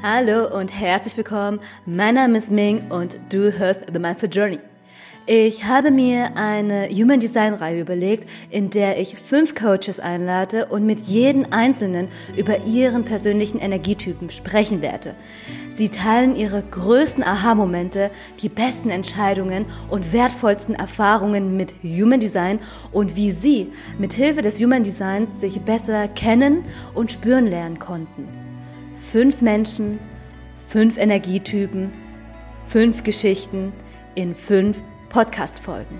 Hallo und herzlich willkommen. Mein Name ist Ming und du hörst The Mindful Journey. Ich habe mir eine Human Design Reihe überlegt, in der ich fünf Coaches einlade und mit jedem Einzelnen über ihren persönlichen Energietypen sprechen werde. Sie teilen ihre größten Aha-Momente, die besten Entscheidungen und wertvollsten Erfahrungen mit Human Design und wie sie mit Hilfe des Human Designs sich besser kennen und spüren lernen konnten. Fünf Menschen, fünf Energietypen, fünf Geschichten in fünf Podcast-Folgen.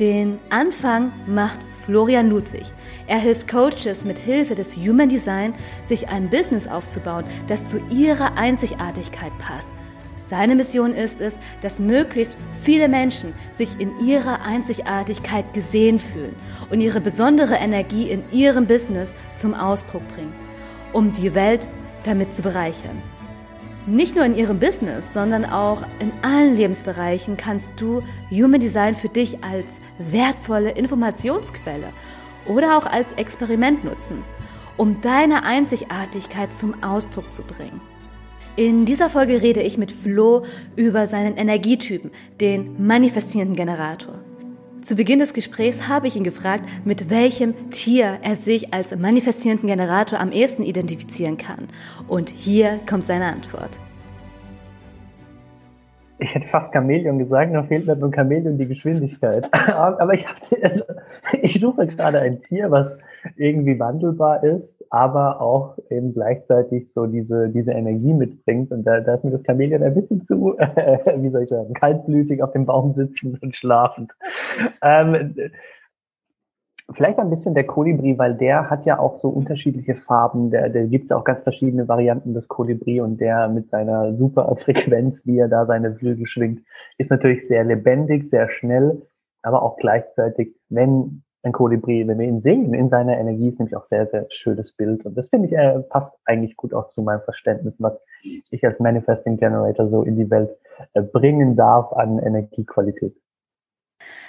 Den Anfang macht Florian Ludwig. Er hilft Coaches mit Hilfe des Human Design, sich ein Business aufzubauen, das zu ihrer Einzigartigkeit passt. Seine Mission ist es, dass möglichst viele Menschen sich in ihrer Einzigartigkeit gesehen fühlen und ihre besondere Energie in ihrem Business zum Ausdruck bringen, um die Welt damit zu bereichern. Nicht nur in ihrem Business, sondern auch in allen Lebensbereichen kannst du Human Design für dich als wertvolle Informationsquelle oder auch als Experiment nutzen, um deine Einzigartigkeit zum Ausdruck zu bringen. In dieser Folge rede ich mit Flo über seinen Energietypen, den manifestierenden Generator. Zu Beginn des Gesprächs habe ich ihn gefragt, mit welchem Tier er sich als manifestierenden Generator am ehesten identifizieren kann. Und hier kommt seine Antwort. Ich hätte fast Chamäleon gesagt, noch fehlt mir beim Chamäleon die Geschwindigkeit. aber ich, also, ich suche gerade ein Tier, was irgendwie wandelbar ist, aber auch eben gleichzeitig so diese, diese Energie mitbringt. Und da, da ist mir das Chamäleon ein bisschen zu, äh, wie soll ich sagen, kaltblütig auf dem Baum sitzen und schlafend. Ähm, vielleicht ein bisschen der Kolibri, weil der hat ja auch so unterschiedliche Farben. Der, der gibt es auch ganz verschiedene Varianten des Kolibri und der mit seiner super Frequenz, wie er da seine Flügel schwingt, ist natürlich sehr lebendig, sehr schnell, aber auch gleichzeitig, wenn ein Kolibri, wenn wir ihn sehen in seiner Energie, ist nämlich auch sehr, sehr schönes Bild. Und das finde ich, äh, passt eigentlich gut auch zu meinem Verständnis, was ich als Manifesting Generator so in die Welt äh, bringen darf an Energiequalität.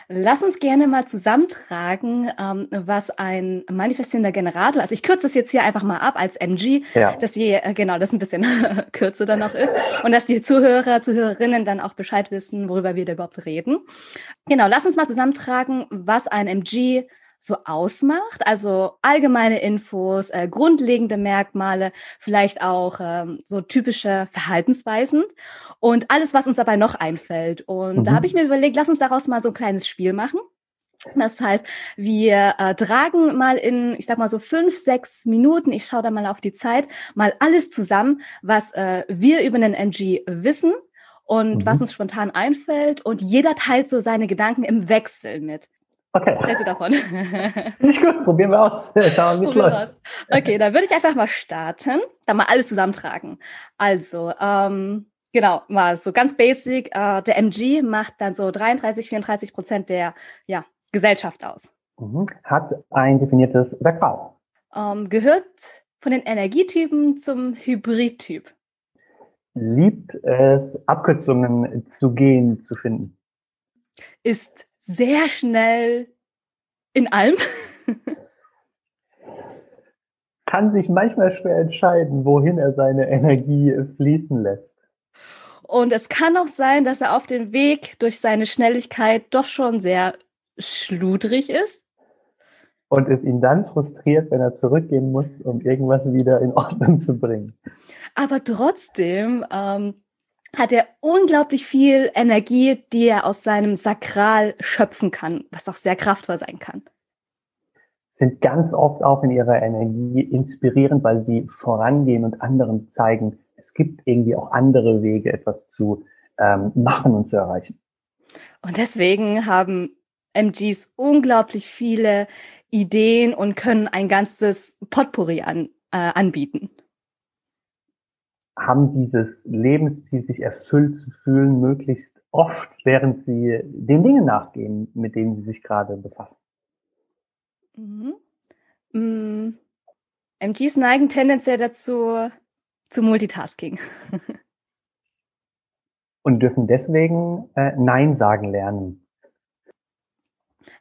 Lass uns gerne mal zusammentragen, ähm, was ein manifestierender Generator, also ich kürze es jetzt hier einfach mal ab als MG, ja. dass je, äh, genau, das ein bisschen kürzer dann noch ist und dass die Zuhörer, Zuhörerinnen dann auch Bescheid wissen, worüber wir da überhaupt reden. Genau, lass uns mal zusammentragen, was ein MG so ausmacht. Also allgemeine Infos, äh, grundlegende Merkmale, vielleicht auch ähm, so typische Verhaltensweisen und alles, was uns dabei noch einfällt. Und mhm. da habe ich mir überlegt, lass uns daraus mal so ein kleines Spiel machen. Das heißt, wir äh, tragen mal in, ich sag mal so fünf, sechs Minuten, ich schaue da mal auf die Zeit, mal alles zusammen, was äh, wir über den NG wissen und mhm. was uns spontan einfällt. Und jeder teilt so seine Gedanken im Wechsel mit. Okay. Was hältst du davon? Finde ich gut, probieren wir aus. Schauen wie es läuft. Okay, dann würde ich einfach mal starten, dann mal alles zusammentragen. Also, ähm, genau, mal so ganz basic, äh, der MG macht dann so 33, 34 Prozent der ja, Gesellschaft aus. Mhm. Hat ein definiertes Sakral. Ähm, gehört von den Energietypen zum Hybridtyp. Liebt es, Abkürzungen zu gehen, zu finden. Ist sehr schnell in allem. Kann sich manchmal schwer entscheiden, wohin er seine Energie fließen lässt. Und es kann auch sein, dass er auf dem Weg durch seine Schnelligkeit doch schon sehr schludrig ist. Und es ihn dann frustriert, wenn er zurückgehen muss, um irgendwas wieder in Ordnung zu bringen. Aber trotzdem ähm, hat er unglaublich viel Energie, die er aus seinem Sakral schöpfen kann, was auch sehr kraftvoll sein kann. Sind ganz oft auch in ihrer Energie inspirierend, weil sie vorangehen und anderen zeigen, es gibt irgendwie auch andere Wege, etwas zu ähm, machen und zu erreichen. Und deswegen haben MGs unglaublich viele Ideen und können ein ganzes Potpourri an, äh, anbieten haben dieses Lebensziel, sich erfüllt zu fühlen, möglichst oft, während sie den Dingen nachgehen, mit denen sie sich gerade befassen. Mhm. Mhm. MGs neigen tendenziell dazu, zu Multitasking. Und dürfen deswegen äh, Nein sagen lernen.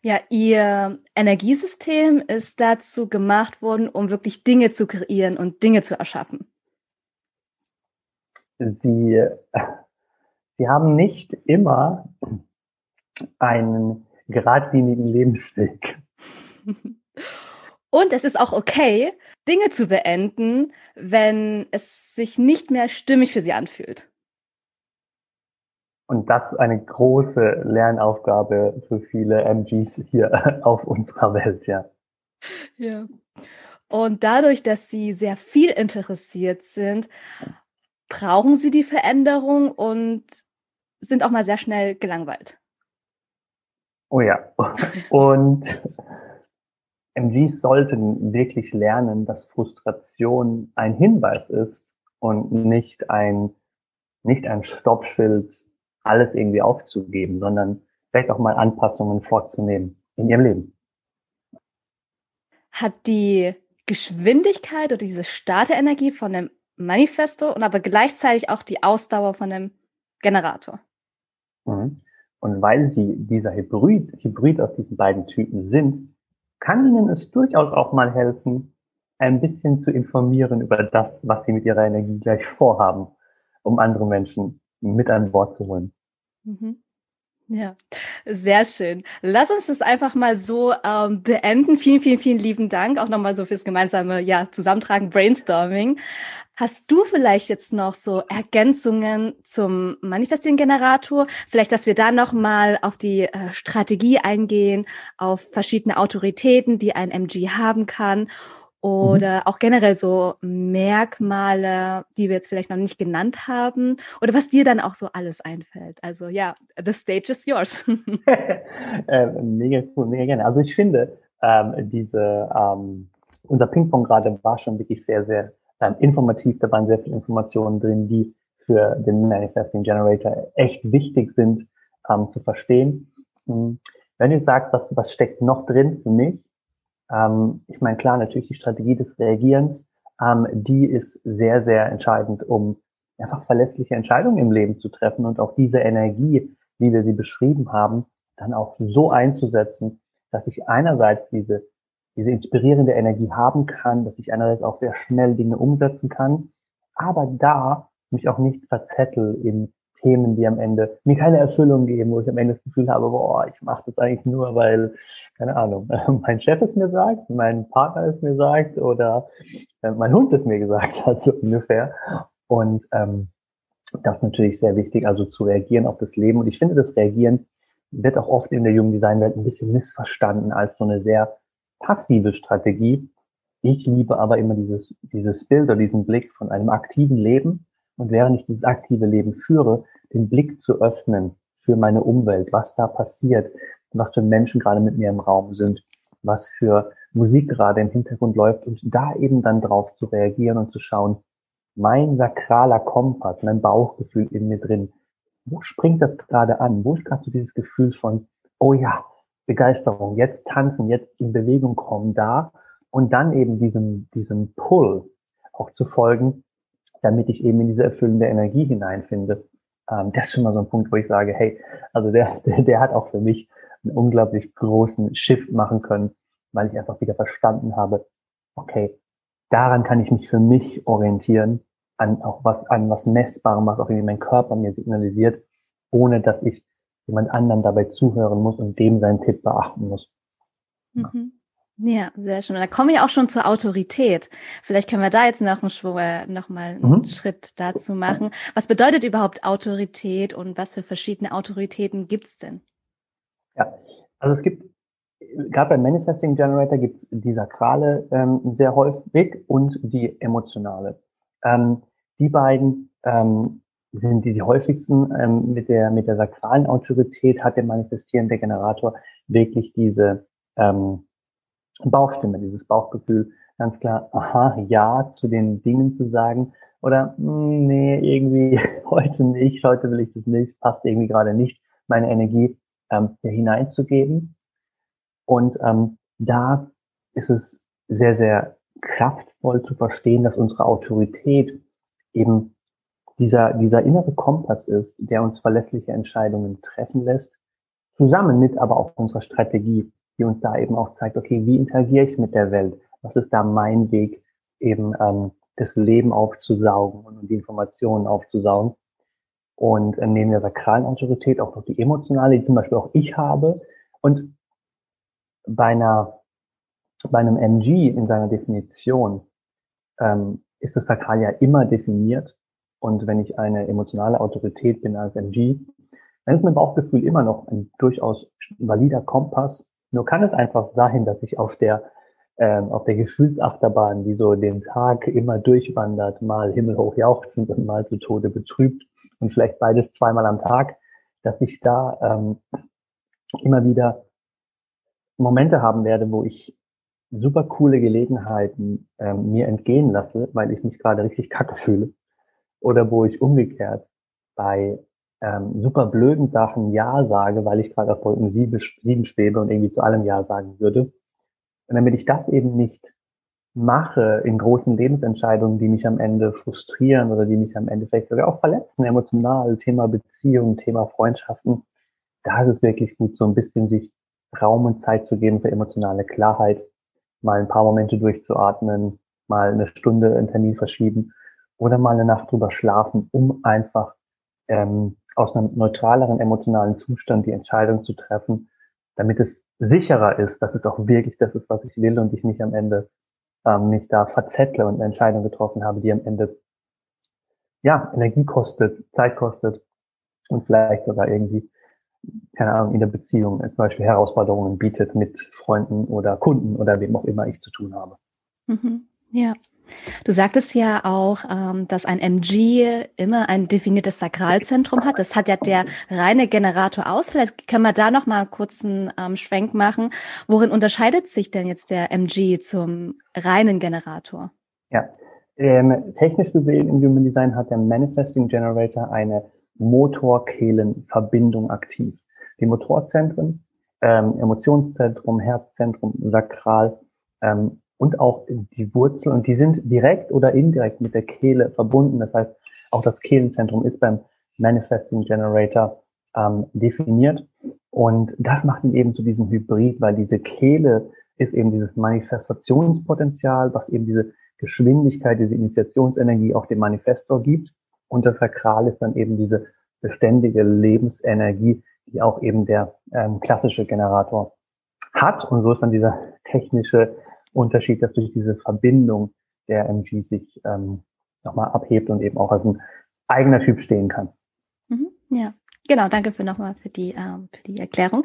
Ja, ihr Energiesystem ist dazu gemacht worden, um wirklich Dinge zu kreieren und Dinge zu erschaffen. Sie, sie haben nicht immer einen geradlinigen Lebensweg. Und es ist auch okay, Dinge zu beenden, wenn es sich nicht mehr stimmig für sie anfühlt. Und das ist eine große Lernaufgabe für viele MGs hier auf unserer Welt, ja. Ja. Und dadurch, dass sie sehr viel interessiert sind, brauchen sie die Veränderung und sind auch mal sehr schnell gelangweilt. Oh ja. Und MGs sollten wirklich lernen, dass Frustration ein Hinweis ist und nicht ein, nicht ein Stoppschild, alles irgendwie aufzugeben, sondern vielleicht auch mal Anpassungen vorzunehmen in ihrem Leben. Hat die Geschwindigkeit oder diese Starterenergie von dem Manifesto und aber gleichzeitig auch die Ausdauer von dem Generator. Mhm. Und weil sie dieser Hybrid, Hybrid aus diesen beiden Typen sind, kann ihnen es durchaus auch mal helfen, ein bisschen zu informieren über das, was sie mit ihrer Energie gleich vorhaben, um andere Menschen mit an Bord zu holen. Mhm. Ja, sehr schön. Lass uns das einfach mal so ähm, beenden. Vielen, vielen, vielen lieben Dank auch nochmal so fürs gemeinsame ja, Zusammentragen, Brainstorming. Hast du vielleicht jetzt noch so Ergänzungen zum Manifesting-Generator? Vielleicht, dass wir da nochmal auf die äh, Strategie eingehen, auf verschiedene Autoritäten, die ein MG haben kann oder mhm. auch generell so Merkmale, die wir jetzt vielleicht noch nicht genannt haben oder was dir dann auch so alles einfällt. Also ja, the stage is yours. äh, mega cool, mega gerne. Also ich finde, ähm, diese, ähm, unser Ping-Pong gerade war schon wirklich sehr, sehr ähm, informativ. Da waren sehr viele Informationen drin, die für den Manifesting Generator echt wichtig sind ähm, zu verstehen. Hm. Wenn du sagst, was, was steckt noch drin für mich, ähm, ich meine, klar, natürlich die Strategie des Reagierens, ähm, die ist sehr, sehr entscheidend, um einfach verlässliche Entscheidungen im Leben zu treffen und auch diese Energie, wie wir sie beschrieben haben, dann auch so einzusetzen, dass ich einerseits diese diese inspirierende Energie haben kann, dass ich einerseits auch sehr schnell Dinge umsetzen kann, aber da mich auch nicht verzettel in Themen, die am Ende mir keine Erfüllung geben, wo ich am Ende das Gefühl habe, boah, ich mache das eigentlich nur, weil, keine Ahnung, mein Chef es mir sagt, mein Partner es mir sagt oder äh, mein Hund es mir gesagt hat, so ungefähr. Und ähm, das ist natürlich sehr wichtig, also zu reagieren auf das Leben. Und ich finde, das Reagieren wird auch oft in der jungen Designwelt ein bisschen missverstanden als so eine sehr passive Strategie. Ich liebe aber immer dieses, dieses Bild oder diesen Blick von einem aktiven Leben und während ich dieses aktive Leben führe, den Blick zu öffnen für meine Umwelt, was da passiert, was für Menschen gerade mit mir im Raum sind, was für Musik gerade im Hintergrund läuft und da eben dann drauf zu reagieren und zu schauen, mein sakraler Kompass, mein Bauchgefühl in mir drin, wo springt das gerade an? Wo ist gerade so dieses Gefühl von, oh ja, Begeisterung, jetzt tanzen, jetzt in Bewegung kommen da und dann eben diesem, diesem Pull auch zu folgen, damit ich eben in diese erfüllende Energie hineinfinde. Ähm, das ist schon mal so ein Punkt, wo ich sage, hey, also der, der, der hat auch für mich einen unglaublich großen Shift machen können, weil ich einfach wieder verstanden habe, okay, daran kann ich mich für mich orientieren, an auch was, an was Messbarem, was auch irgendwie mein Körper mir signalisiert, ohne dass ich jemand anderen dabei zuhören muss und dem seinen Tipp beachten muss. Mhm. Ja, sehr schön. Und da komme ich auch schon zur Autorität. Vielleicht können wir da jetzt noch, einen, äh, noch mal einen mhm. Schritt dazu machen. Was bedeutet überhaupt Autorität und was für verschiedene Autoritäten gibt es denn? Ja, also es gibt, gerade beim Manifesting Generator gibt es die sakrale ähm, sehr häufig und die emotionale. Ähm, die beiden ähm, sind die, die häufigsten. Ähm, mit, der, mit der sakralen Autorität hat der manifestierende Generator wirklich diese ähm, Bauchstimme, dieses Bauchgefühl, ganz klar, aha, ja zu den Dingen zu sagen oder mh, hm, nee, irgendwie heute nicht, heute will ich das nicht, passt irgendwie gerade nicht, meine Energie ähm, hineinzugeben. Und ähm, da ist es sehr, sehr kraftvoll zu verstehen, dass unsere Autorität eben dieser, dieser innere Kompass ist, der uns verlässliche Entscheidungen treffen lässt, zusammen mit aber auch unserer Strategie, die uns da eben auch zeigt, okay, wie interagiere ich mit der Welt? Was ist da mein Weg, eben ähm, das Leben aufzusaugen und die Informationen aufzusaugen. Und äh, neben der sakralen Autorität auch noch die emotionale, die zum Beispiel auch ich habe. Und bei einer, bei einem MG in seiner Definition ähm, ist das Sakral ja immer definiert. Und wenn ich eine emotionale Autorität bin als MG, dann ist mein Bauchgefühl immer noch ein durchaus valider Kompass. Nur kann es einfach sein, dass ich auf der ähm, auf der Gefühlsachterbahn, die so den Tag immer durchwandert, mal himmelhoch jauchzend und mal zu Tode betrübt und vielleicht beides zweimal am Tag, dass ich da ähm, immer wieder Momente haben werde, wo ich super coole Gelegenheiten ähm, mir entgehen lasse, weil ich mich gerade richtig kacke fühle. Oder wo ich umgekehrt bei ähm, super blöden Sachen Ja sage, weil ich gerade auf Wolken 7 schwebe und irgendwie zu allem Ja sagen würde. Und damit ich das eben nicht mache in großen Lebensentscheidungen, die mich am Ende frustrieren oder die mich am Ende vielleicht sogar auch verletzen, emotional, Thema Beziehung, Thema Freundschaften, da ist es wirklich gut, so ein bisschen sich Raum und Zeit zu geben für emotionale Klarheit, mal ein paar Momente durchzuatmen, mal eine Stunde einen Termin verschieben oder mal eine Nacht drüber schlafen, um einfach ähm, aus einem neutraleren emotionalen Zustand die Entscheidung zu treffen, damit es sicherer ist, dass es auch wirklich das ist, was ich will und ich nicht am Ende ähm, mich da verzettle und eine Entscheidung getroffen habe, die am Ende ja Energie kostet, Zeit kostet und vielleicht sogar irgendwie keine Ahnung, in der Beziehung zum Beispiel Herausforderungen bietet mit Freunden oder Kunden oder wem auch immer ich zu tun habe. Mhm. Ja, Du sagtest ja auch, ähm, dass ein MG immer ein definiertes Sakralzentrum hat. Das hat ja der reine Generator aus. Vielleicht können wir da noch mal kurz einen ähm, Schwenk machen. Worin unterscheidet sich denn jetzt der MG zum reinen Generator? Ja, ähm, technisch gesehen im Human Design hat der Manifesting Generator eine Motor-Kehlen-Verbindung aktiv. Die Motorzentren, ähm, Emotionszentrum, Herzzentrum, Sakral ähm, und auch die Wurzel und die sind direkt oder indirekt mit der Kehle verbunden. Das heißt, auch das Kehlenzentrum ist beim Manifesting Generator ähm, definiert und das macht ihn eben zu diesem Hybrid, weil diese Kehle ist eben dieses Manifestationspotenzial, was eben diese Geschwindigkeit, diese Initiationsenergie auch dem Manifestor gibt. Und das Sakral ist dann eben diese beständige Lebensenergie, die auch eben der ähm, klassische Generator hat. Und so ist dann dieser technische Unterschied, dass durch diese Verbindung der MG sich ähm, nochmal abhebt und eben auch als ein eigener Typ stehen kann. Mhm, ja. Genau, danke für nochmal für die, ähm, für die Erklärung.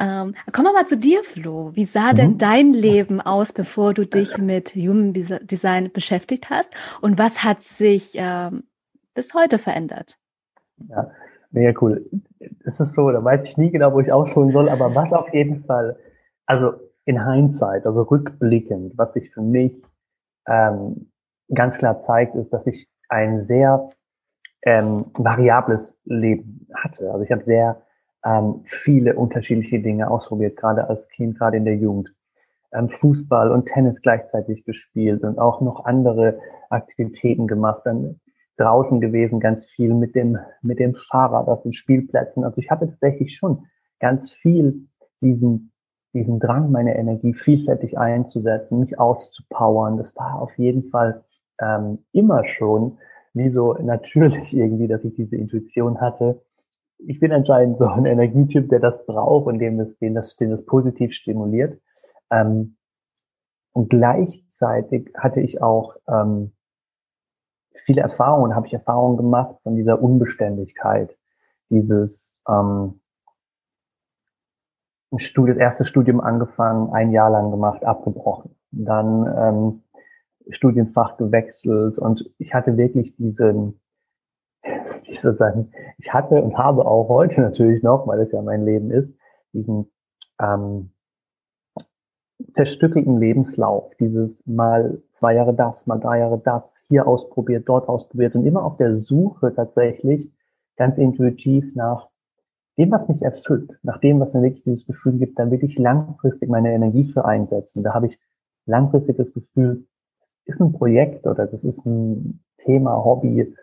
Ähm, kommen wir mal zu dir, Flo. Wie sah mhm. denn dein Leben aus, bevor du dich mit Human Design beschäftigt hast? Und was hat sich ähm, bis heute verändert? Ja, mega cool. Es ist so, da weiß ich nie genau, wo ich ausholen soll, aber was auf jeden Fall, also in Hindsight, also rückblickend, was sich für mich ähm, ganz klar zeigt, ist, dass ich ein sehr ähm, variables Leben hatte. Also ich habe sehr ähm, viele unterschiedliche Dinge ausprobiert, gerade als Kind, gerade in der Jugend. Ähm, Fußball und Tennis gleichzeitig gespielt und auch noch andere Aktivitäten gemacht. Dann draußen gewesen, ganz viel mit dem, mit dem Fahrrad auf den Spielplätzen. Also ich hatte tatsächlich schon ganz viel diesen diesen Drang, meine Energie vielfältig einzusetzen, mich auszupowern. Das war auf jeden Fall ähm, immer schon wie so natürlich irgendwie, dass ich diese Intuition hatte. Ich bin anscheinend so ein Energietyp, der das braucht und dem das, den das, den das positiv stimuliert. Ähm, und gleichzeitig hatte ich auch ähm, viele Erfahrungen, habe ich Erfahrungen gemacht von dieser Unbeständigkeit, dieses ähm, Studium, das erste Studium angefangen, ein Jahr lang gemacht, abgebrochen. Dann ähm, Studienfach gewechselt und ich hatte wirklich diesen, ich sagen, ich hatte und habe auch heute natürlich noch, weil es ja mein Leben ist, diesen ähm, zerstückelten Lebenslauf, dieses mal zwei Jahre das, mal drei Jahre das, hier ausprobiert, dort ausprobiert und immer auf der Suche tatsächlich ganz intuitiv nach dem, was mich erfüllt, nach dem, was mir wirklich dieses Gefühl gibt, dann wirklich langfristig meine Energie für einsetzen. Da habe ich langfristig das Gefühl, das ist ein Projekt oder das ist ein Thema, Hobby,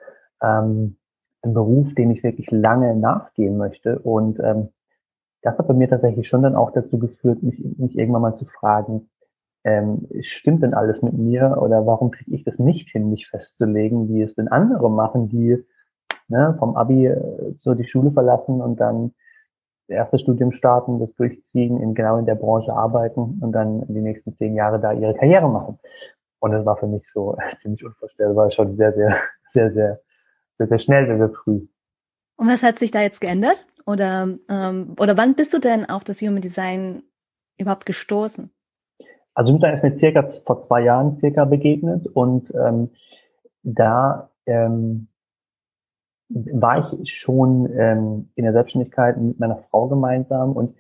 ähm, ein Beruf, den ich wirklich lange nachgehen möchte. Und ähm, das hat bei mir tatsächlich schon dann auch dazu geführt, mich, mich irgendwann mal zu fragen, ähm, stimmt denn alles mit mir oder warum kriege ich das nicht hin, mich festzulegen, wie es denn andere machen, die ne, vom Abi äh, so die Schule verlassen und dann das erste Studium starten, das durchziehen, in genau in der Branche arbeiten und dann die nächsten zehn Jahre da ihre Karriere machen. Und das war für mich so ziemlich unvorstellbar, schon sehr, sehr, sehr, sehr, sehr, sehr schnell, sehr, sehr früh. Und was hat sich da jetzt geändert? Oder, ähm, oder wann bist du denn auf das Human Design überhaupt gestoßen? Also Human Design ist mir circa vor zwei Jahren circa begegnet und ähm, da ähm, war ich schon ähm, in der Selbstständigkeit mit meiner Frau gemeinsam und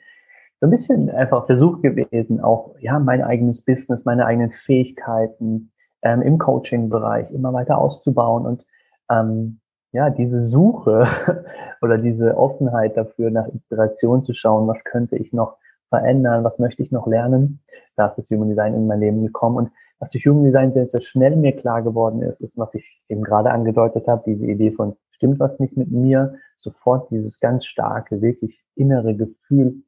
so ein bisschen einfach Suche gewesen, auch ja mein eigenes Business, meine eigenen Fähigkeiten ähm, im Coaching-Bereich immer weiter auszubauen und ähm, ja diese Suche oder diese Offenheit dafür, nach Inspiration zu schauen, was könnte ich noch verändern, was möchte ich noch lernen, da ist das Human Design in mein Leben gekommen und was durch Human Design sehr, sehr schnell mir klar geworden ist, ist, was ich eben gerade angedeutet habe, diese Idee von stimmt was nicht mit mir, sofort dieses ganz starke, wirklich innere Gefühl,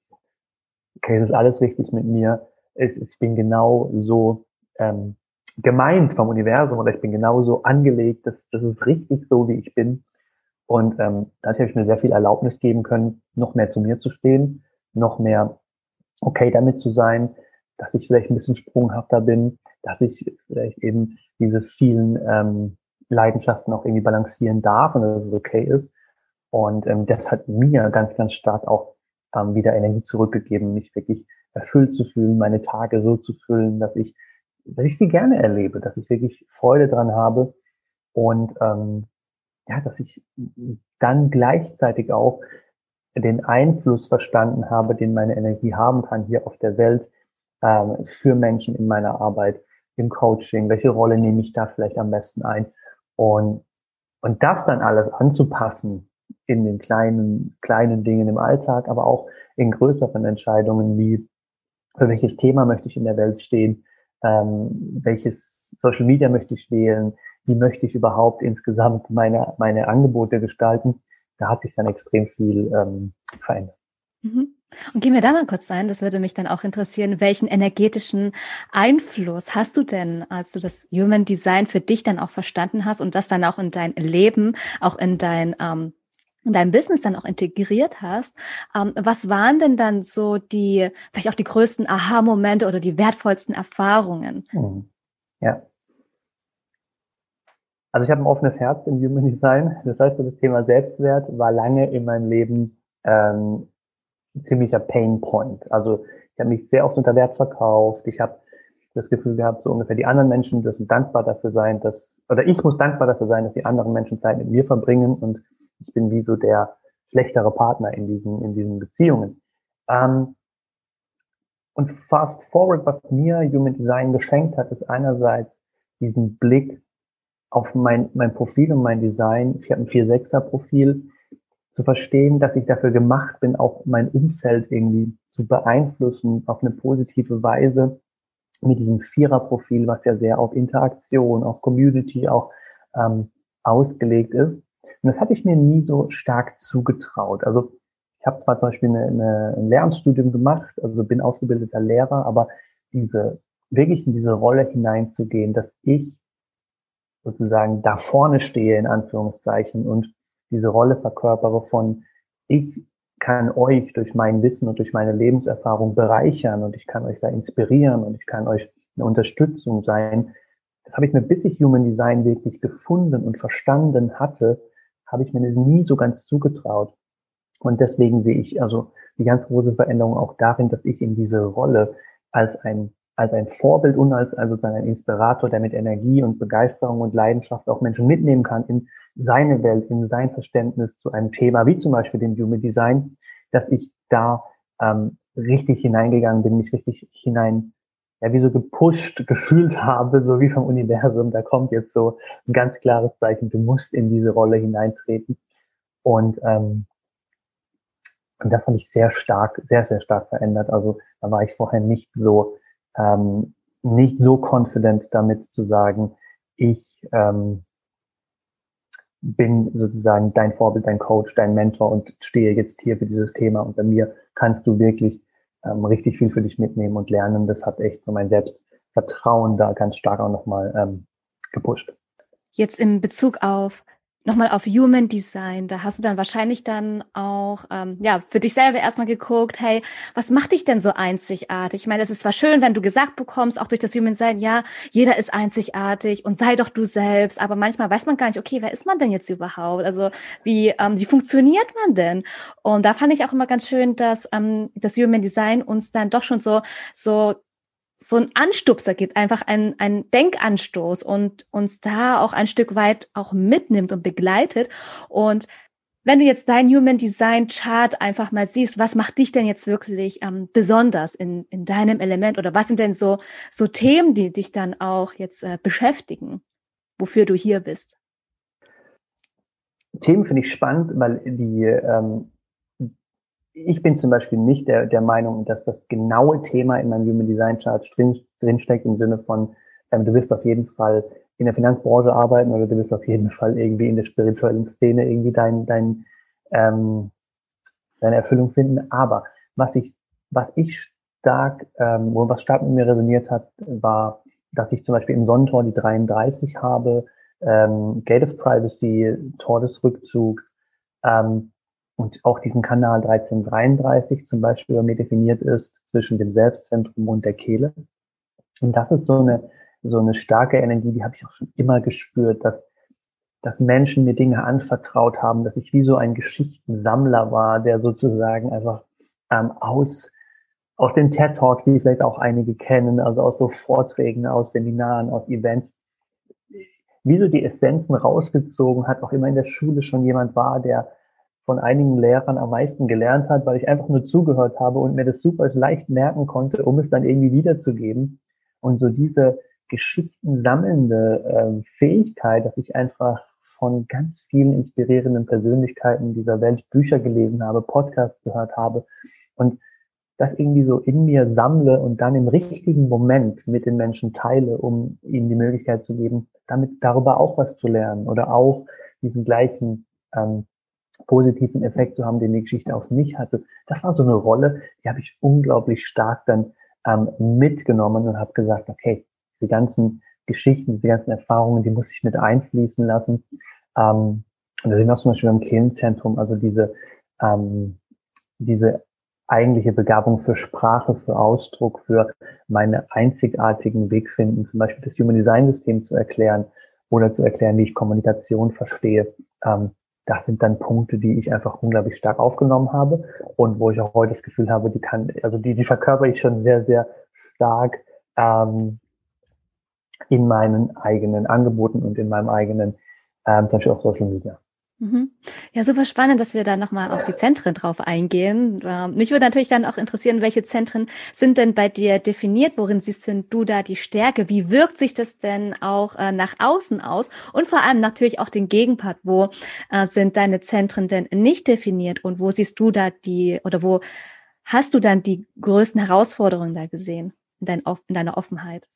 okay, das ist alles richtig mit mir, ich bin genau so ähm, gemeint vom Universum oder ich bin genauso angelegt, dass das ist richtig so, wie ich bin. Und ähm, dadurch habe ich mir sehr viel Erlaubnis geben können, noch mehr zu mir zu stehen, noch mehr okay damit zu sein, dass ich vielleicht ein bisschen sprunghafter bin, dass ich vielleicht eben diese vielen ähm, Leidenschaften auch irgendwie balancieren darf und dass es okay ist. Und ähm, das hat mir ganz, ganz stark auch ähm, wieder Energie zurückgegeben, mich wirklich erfüllt zu fühlen, meine Tage so zu füllen, dass ich, dass ich sie gerne erlebe, dass ich wirklich Freude dran habe und ähm, ja, dass ich dann gleichzeitig auch den Einfluss verstanden habe, den meine Energie haben kann hier auf der Welt ähm, für Menschen in meiner Arbeit, im Coaching. Welche Rolle nehme ich da vielleicht am besten ein? Und, und das dann alles anzupassen in den kleinen, kleinen Dingen im Alltag, aber auch in größeren Entscheidungen wie, für welches Thema möchte ich in der Welt stehen, ähm, welches Social Media möchte ich wählen, wie möchte ich überhaupt insgesamt meine, meine Angebote gestalten, da hat sich dann extrem viel ähm, verändert. Mhm. Und gehen wir da mal kurz ein, das würde mich dann auch interessieren, welchen energetischen Einfluss hast du denn, als du das Human Design für dich dann auch verstanden hast und das dann auch in dein Leben, auch in dein ähm, in dein Business dann auch integriert hast. Ähm, was waren denn dann so die, vielleicht auch die größten Aha-Momente oder die wertvollsten Erfahrungen? Mhm. Ja. Also ich habe ein offenes Herz im Human Design. Das heißt, das Thema Selbstwert war lange in meinem Leben ähm, ziemlicher Pain Point. Also ich habe mich sehr oft unter Wert verkauft. Ich habe das Gefühl gehabt, so ungefähr die anderen Menschen dürfen dankbar dafür sein, dass, oder ich muss dankbar dafür sein, dass die anderen Menschen Zeit mit mir verbringen und ich bin wie so der schlechtere Partner in diesen, in diesen Beziehungen. Ähm, und fast forward, was mir Human Design geschenkt hat, ist einerseits diesen Blick auf mein, mein Profil und mein Design. Ich habe ein 4-6er Profil zu verstehen, dass ich dafür gemacht bin, auch mein Umfeld irgendwie zu beeinflussen auf eine positive Weise mit diesem Viererprofil, was ja sehr auf Interaktion, auf Community auch ähm, ausgelegt ist. Und das hatte ich mir nie so stark zugetraut. Also ich habe zwar zum Beispiel eine, eine, ein Lehramtsstudium gemacht, also bin ausgebildeter Lehrer, aber diese wirklich in diese Rolle hineinzugehen, dass ich sozusagen da vorne stehe, in Anführungszeichen, und diese Rolle verkörpere von, ich kann euch durch mein Wissen und durch meine Lebenserfahrung bereichern und ich kann euch da inspirieren und ich kann euch eine Unterstützung sein. Das habe ich mir, bis ich Human Design wirklich gefunden und verstanden hatte, habe ich mir das nie so ganz zugetraut. Und deswegen sehe ich also die ganz große Veränderung auch darin, dass ich in diese Rolle als ein als ein Vorbild und als also ein Inspirator, der mit Energie und Begeisterung und Leidenschaft auch Menschen mitnehmen kann in seine Welt, in sein Verständnis zu einem Thema, wie zum Beispiel dem Human Design, dass ich da ähm, richtig hineingegangen bin, mich richtig hinein, ja, wie so gepusht gefühlt habe, so wie vom Universum. Da kommt jetzt so ein ganz klares Zeichen, du musst in diese Rolle hineintreten. Und, ähm, und das habe ich sehr stark, sehr, sehr stark verändert. Also da war ich vorher nicht so ähm, nicht so confident damit zu sagen, ich ähm, bin sozusagen dein Vorbild, dein Coach, dein Mentor und stehe jetzt hier für dieses Thema und bei mir kannst du wirklich ähm, richtig viel für dich mitnehmen und lernen. Das hat echt so mein Selbstwert Vertrauen da ganz stark auch nochmal ähm, gepusht. Jetzt in Bezug auf nochmal auf Human Design, da hast du dann wahrscheinlich dann auch ähm, ja für dich selber erstmal geguckt, hey, was macht dich denn so einzigartig? Ich meine, es ist zwar schön, wenn du gesagt bekommst, auch durch das Human Design, ja, jeder ist einzigartig und sei doch du selbst, aber manchmal weiß man gar nicht, okay, wer ist man denn jetzt überhaupt? Also wie ähm, wie funktioniert man denn? Und da fand ich auch immer ganz schön, dass ähm, das Human Design uns dann doch schon so so so ein Anstupser gibt, einfach ein, ein Denkanstoß und uns da auch ein Stück weit auch mitnimmt und begleitet. Und wenn du jetzt dein Human Design Chart einfach mal siehst, was macht dich denn jetzt wirklich ähm, besonders in, in deinem Element oder was sind denn so, so Themen, die dich dann auch jetzt äh, beschäftigen, wofür du hier bist? Themen finde ich spannend, weil die ähm, ich bin zum Beispiel nicht der, der Meinung, dass das genaue Thema in meinem Human Design Chart drin, drinsteckt im Sinne von, ähm, du wirst auf jeden Fall in der Finanzbranche arbeiten oder du wirst auf jeden Fall irgendwie in der spirituellen Szene irgendwie dein, dein, ähm, deine Erfüllung finden. Aber was ich, was ich stark, ähm, was stark mit mir resoniert hat, war, dass ich zum Beispiel im Sonnentor die 33 habe, ähm, Gate of Privacy, Tor des Rückzugs, ähm, und auch diesen Kanal 1333 zum Beispiel bei mir definiert ist zwischen dem Selbstzentrum und der Kehle. Und das ist so eine, so eine starke Energie, die habe ich auch schon immer gespürt, dass, dass Menschen mir Dinge anvertraut haben, dass ich wie so ein Geschichtensammler war, der sozusagen einfach ähm, aus, aus den TED Talks, die vielleicht auch einige kennen, also aus so Vorträgen, aus Seminaren, aus Events, wie so die Essenzen rausgezogen hat, auch immer in der Schule schon jemand war, der von einigen Lehrern am meisten gelernt hat, weil ich einfach nur zugehört habe und mir das super leicht merken konnte, um es dann irgendwie wiederzugeben. Und so diese Geschichten sammelnde äh, Fähigkeit, dass ich einfach von ganz vielen inspirierenden Persönlichkeiten dieser Welt Bücher gelesen habe, Podcasts gehört habe und das irgendwie so in mir sammle und dann im richtigen Moment mit den Menschen teile, um ihnen die Möglichkeit zu geben, damit darüber auch was zu lernen oder auch diesen gleichen ähm, positiven Effekt zu haben, den die Geschichte auf mich hatte. Das war so eine Rolle, die habe ich unglaublich stark dann ähm, mitgenommen und habe gesagt, okay, diese ganzen Geschichten, diese ganzen Erfahrungen, die muss ich mit einfließen lassen. Ähm, und da sind wir zum Beispiel beim Kindenzentrum, also diese, ähm, diese eigentliche Begabung für Sprache, für Ausdruck, für meine einzigartigen Weg finden, zum Beispiel das Human Design System zu erklären oder zu erklären, wie ich Kommunikation verstehe. Ähm, das sind dann Punkte, die ich einfach unglaublich stark aufgenommen habe und wo ich auch heute das Gefühl habe, die kann, also die, die verkörper ich schon sehr, sehr stark ähm, in meinen eigenen Angeboten und in meinem eigenen, ähm, zum Beispiel auf Social Media. Mhm. Ja, super spannend, dass wir da nochmal auf die Zentren drauf eingehen. Ähm, mich würde natürlich dann auch interessieren, welche Zentren sind denn bei dir definiert? Worin siehst du da die Stärke? Wie wirkt sich das denn auch äh, nach außen aus? Und vor allem natürlich auch den Gegenpart. Wo äh, sind deine Zentren denn nicht definiert? Und wo siehst du da die, oder wo hast du dann die größten Herausforderungen da gesehen in, dein, in deiner Offenheit?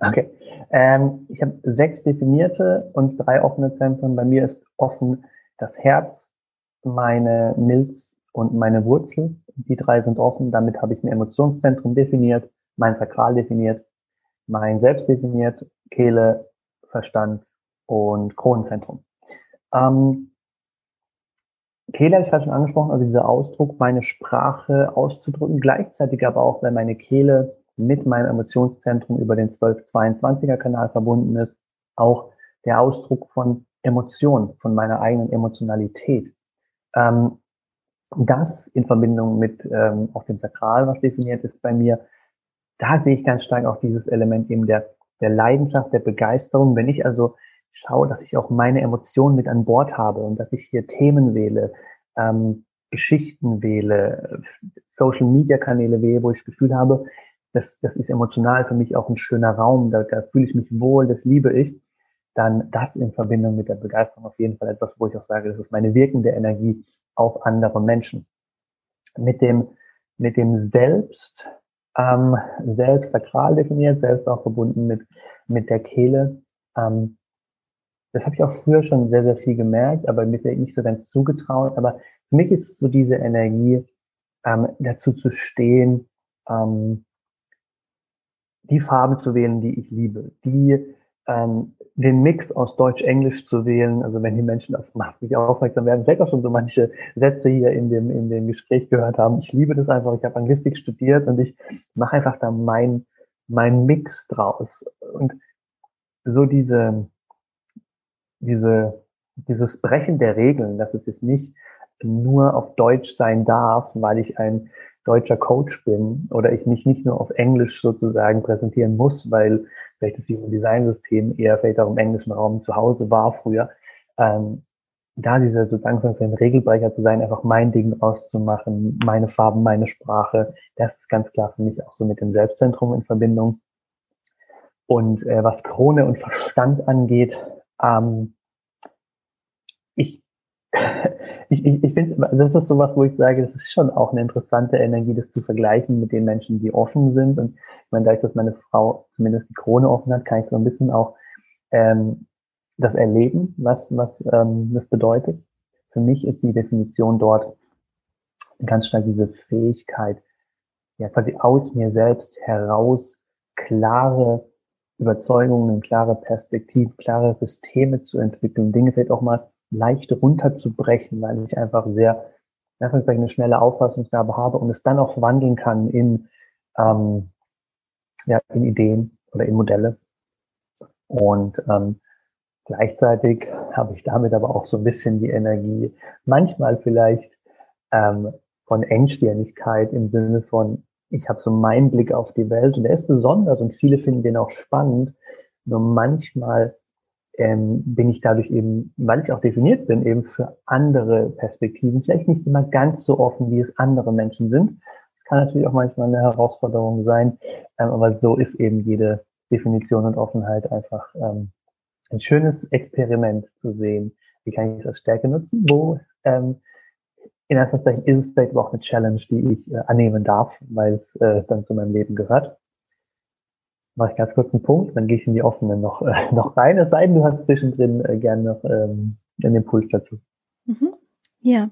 Okay. Ähm, ich habe sechs definierte und drei offene Zentren. Bei mir ist offen das Herz, meine Milz und meine Wurzel. Die drei sind offen. Damit habe ich ein Emotionszentrum definiert, mein Sakral definiert, mein Selbst definiert, Kehle, Verstand und Kronenzentrum. Ähm, Kehle habe ich gerade schon angesprochen, also dieser Ausdruck, meine Sprache auszudrücken, gleichzeitig aber auch, wenn meine Kehle mit meinem Emotionszentrum über den 1222er Kanal verbunden ist, auch der Ausdruck von Emotionen, von meiner eigenen Emotionalität. Ähm, das in Verbindung mit ähm, auch dem Sakral, was definiert ist bei mir, da sehe ich ganz stark auch dieses Element eben der, der Leidenschaft, der Begeisterung. Wenn ich also schaue, dass ich auch meine Emotionen mit an Bord habe und dass ich hier Themen wähle, ähm, Geschichten wähle, Social Media Kanäle wähle, wo ich das Gefühl habe, das, das ist emotional für mich auch ein schöner Raum, da, da fühle ich mich wohl, das liebe ich, dann das in Verbindung mit der Begeisterung auf jeden Fall etwas, wo ich auch sage, das ist meine wirkende Energie auf andere Menschen. Mit dem, mit dem Selbst, ähm, selbst sakral definiert, selbst auch verbunden mit, mit der Kehle. Ähm, das habe ich auch früher schon sehr, sehr viel gemerkt, aber mir nicht so ganz zugetraut. Aber für mich ist so diese Energie, ähm, dazu zu stehen, ähm, die Farbe zu wählen, die ich liebe, die ähm, den Mix aus Deutsch-Englisch zu wählen, also wenn die Menschen auf mich aufmerksam werden, vielleicht auch schon so manche Sätze hier in dem, in dem Gespräch gehört haben. Ich liebe das einfach, ich habe Anglistik studiert und ich mache einfach da mein, mein Mix draus. Und so diese, diese, dieses Brechen der Regeln, dass es jetzt nicht nur auf Deutsch sein darf, weil ich ein deutscher Coach bin oder ich mich nicht nur auf Englisch sozusagen präsentieren muss, weil vielleicht das Human Design System eher vielleicht auch im englischen Raum zu Hause war früher, ähm, da dieser sozusagen von ein Regelbrecher zu sein, einfach mein Ding auszumachen, meine Farben, meine Sprache, das ist ganz klar für mich auch so mit dem Selbstzentrum in Verbindung. Und äh, was Krone und Verstand angeht, ähm, ich, ich, ich, finde, das ist sowas, wo ich sage, das ist schon auch eine interessante Energie, das zu vergleichen mit den Menschen, die offen sind. Und ich meine, dadurch, dass meine Frau zumindest die Krone offen hat, kann ich so ein bisschen auch ähm, das erleben, was, was ähm, das bedeutet. Für mich ist die Definition dort ganz stark diese Fähigkeit, ja, quasi aus mir selbst heraus klare Überzeugungen, klare Perspektiven, klare Systeme zu entwickeln, Dinge vielleicht auch mal leicht runterzubrechen, weil ich einfach sehr, einfach eine schnelle Auffassungsgabe habe und es dann auch wandeln kann in ähm, ja, in Ideen oder in Modelle. Und ähm, gleichzeitig habe ich damit aber auch so ein bisschen die Energie, manchmal vielleicht ähm, von Engstirnigkeit im Sinne von, ich habe so meinen Blick auf die Welt und der ist besonders und viele finden den auch spannend. Nur manchmal ähm, bin ich dadurch eben, weil ich auch definiert bin, eben für andere Perspektiven, vielleicht nicht immer ganz so offen, wie es andere Menschen sind, kann natürlich auch manchmal eine Herausforderung sein, ähm, aber so ist eben jede Definition und Offenheit einfach ähm, ein schönes Experiment zu sehen. Wie kann ich das Stärke nutzen? Wo ähm, in Anführungszeichen ist es vielleicht auch eine Challenge, die ich äh, annehmen darf, weil es äh, dann zu meinem Leben gehört. Mache ich ganz kurz einen Punkt, dann gehe ich in die offenen noch, äh, noch rein, es sei denn, du hast zwischendrin äh, gerne noch ähm, einen Impuls dazu. Mhm. Ja,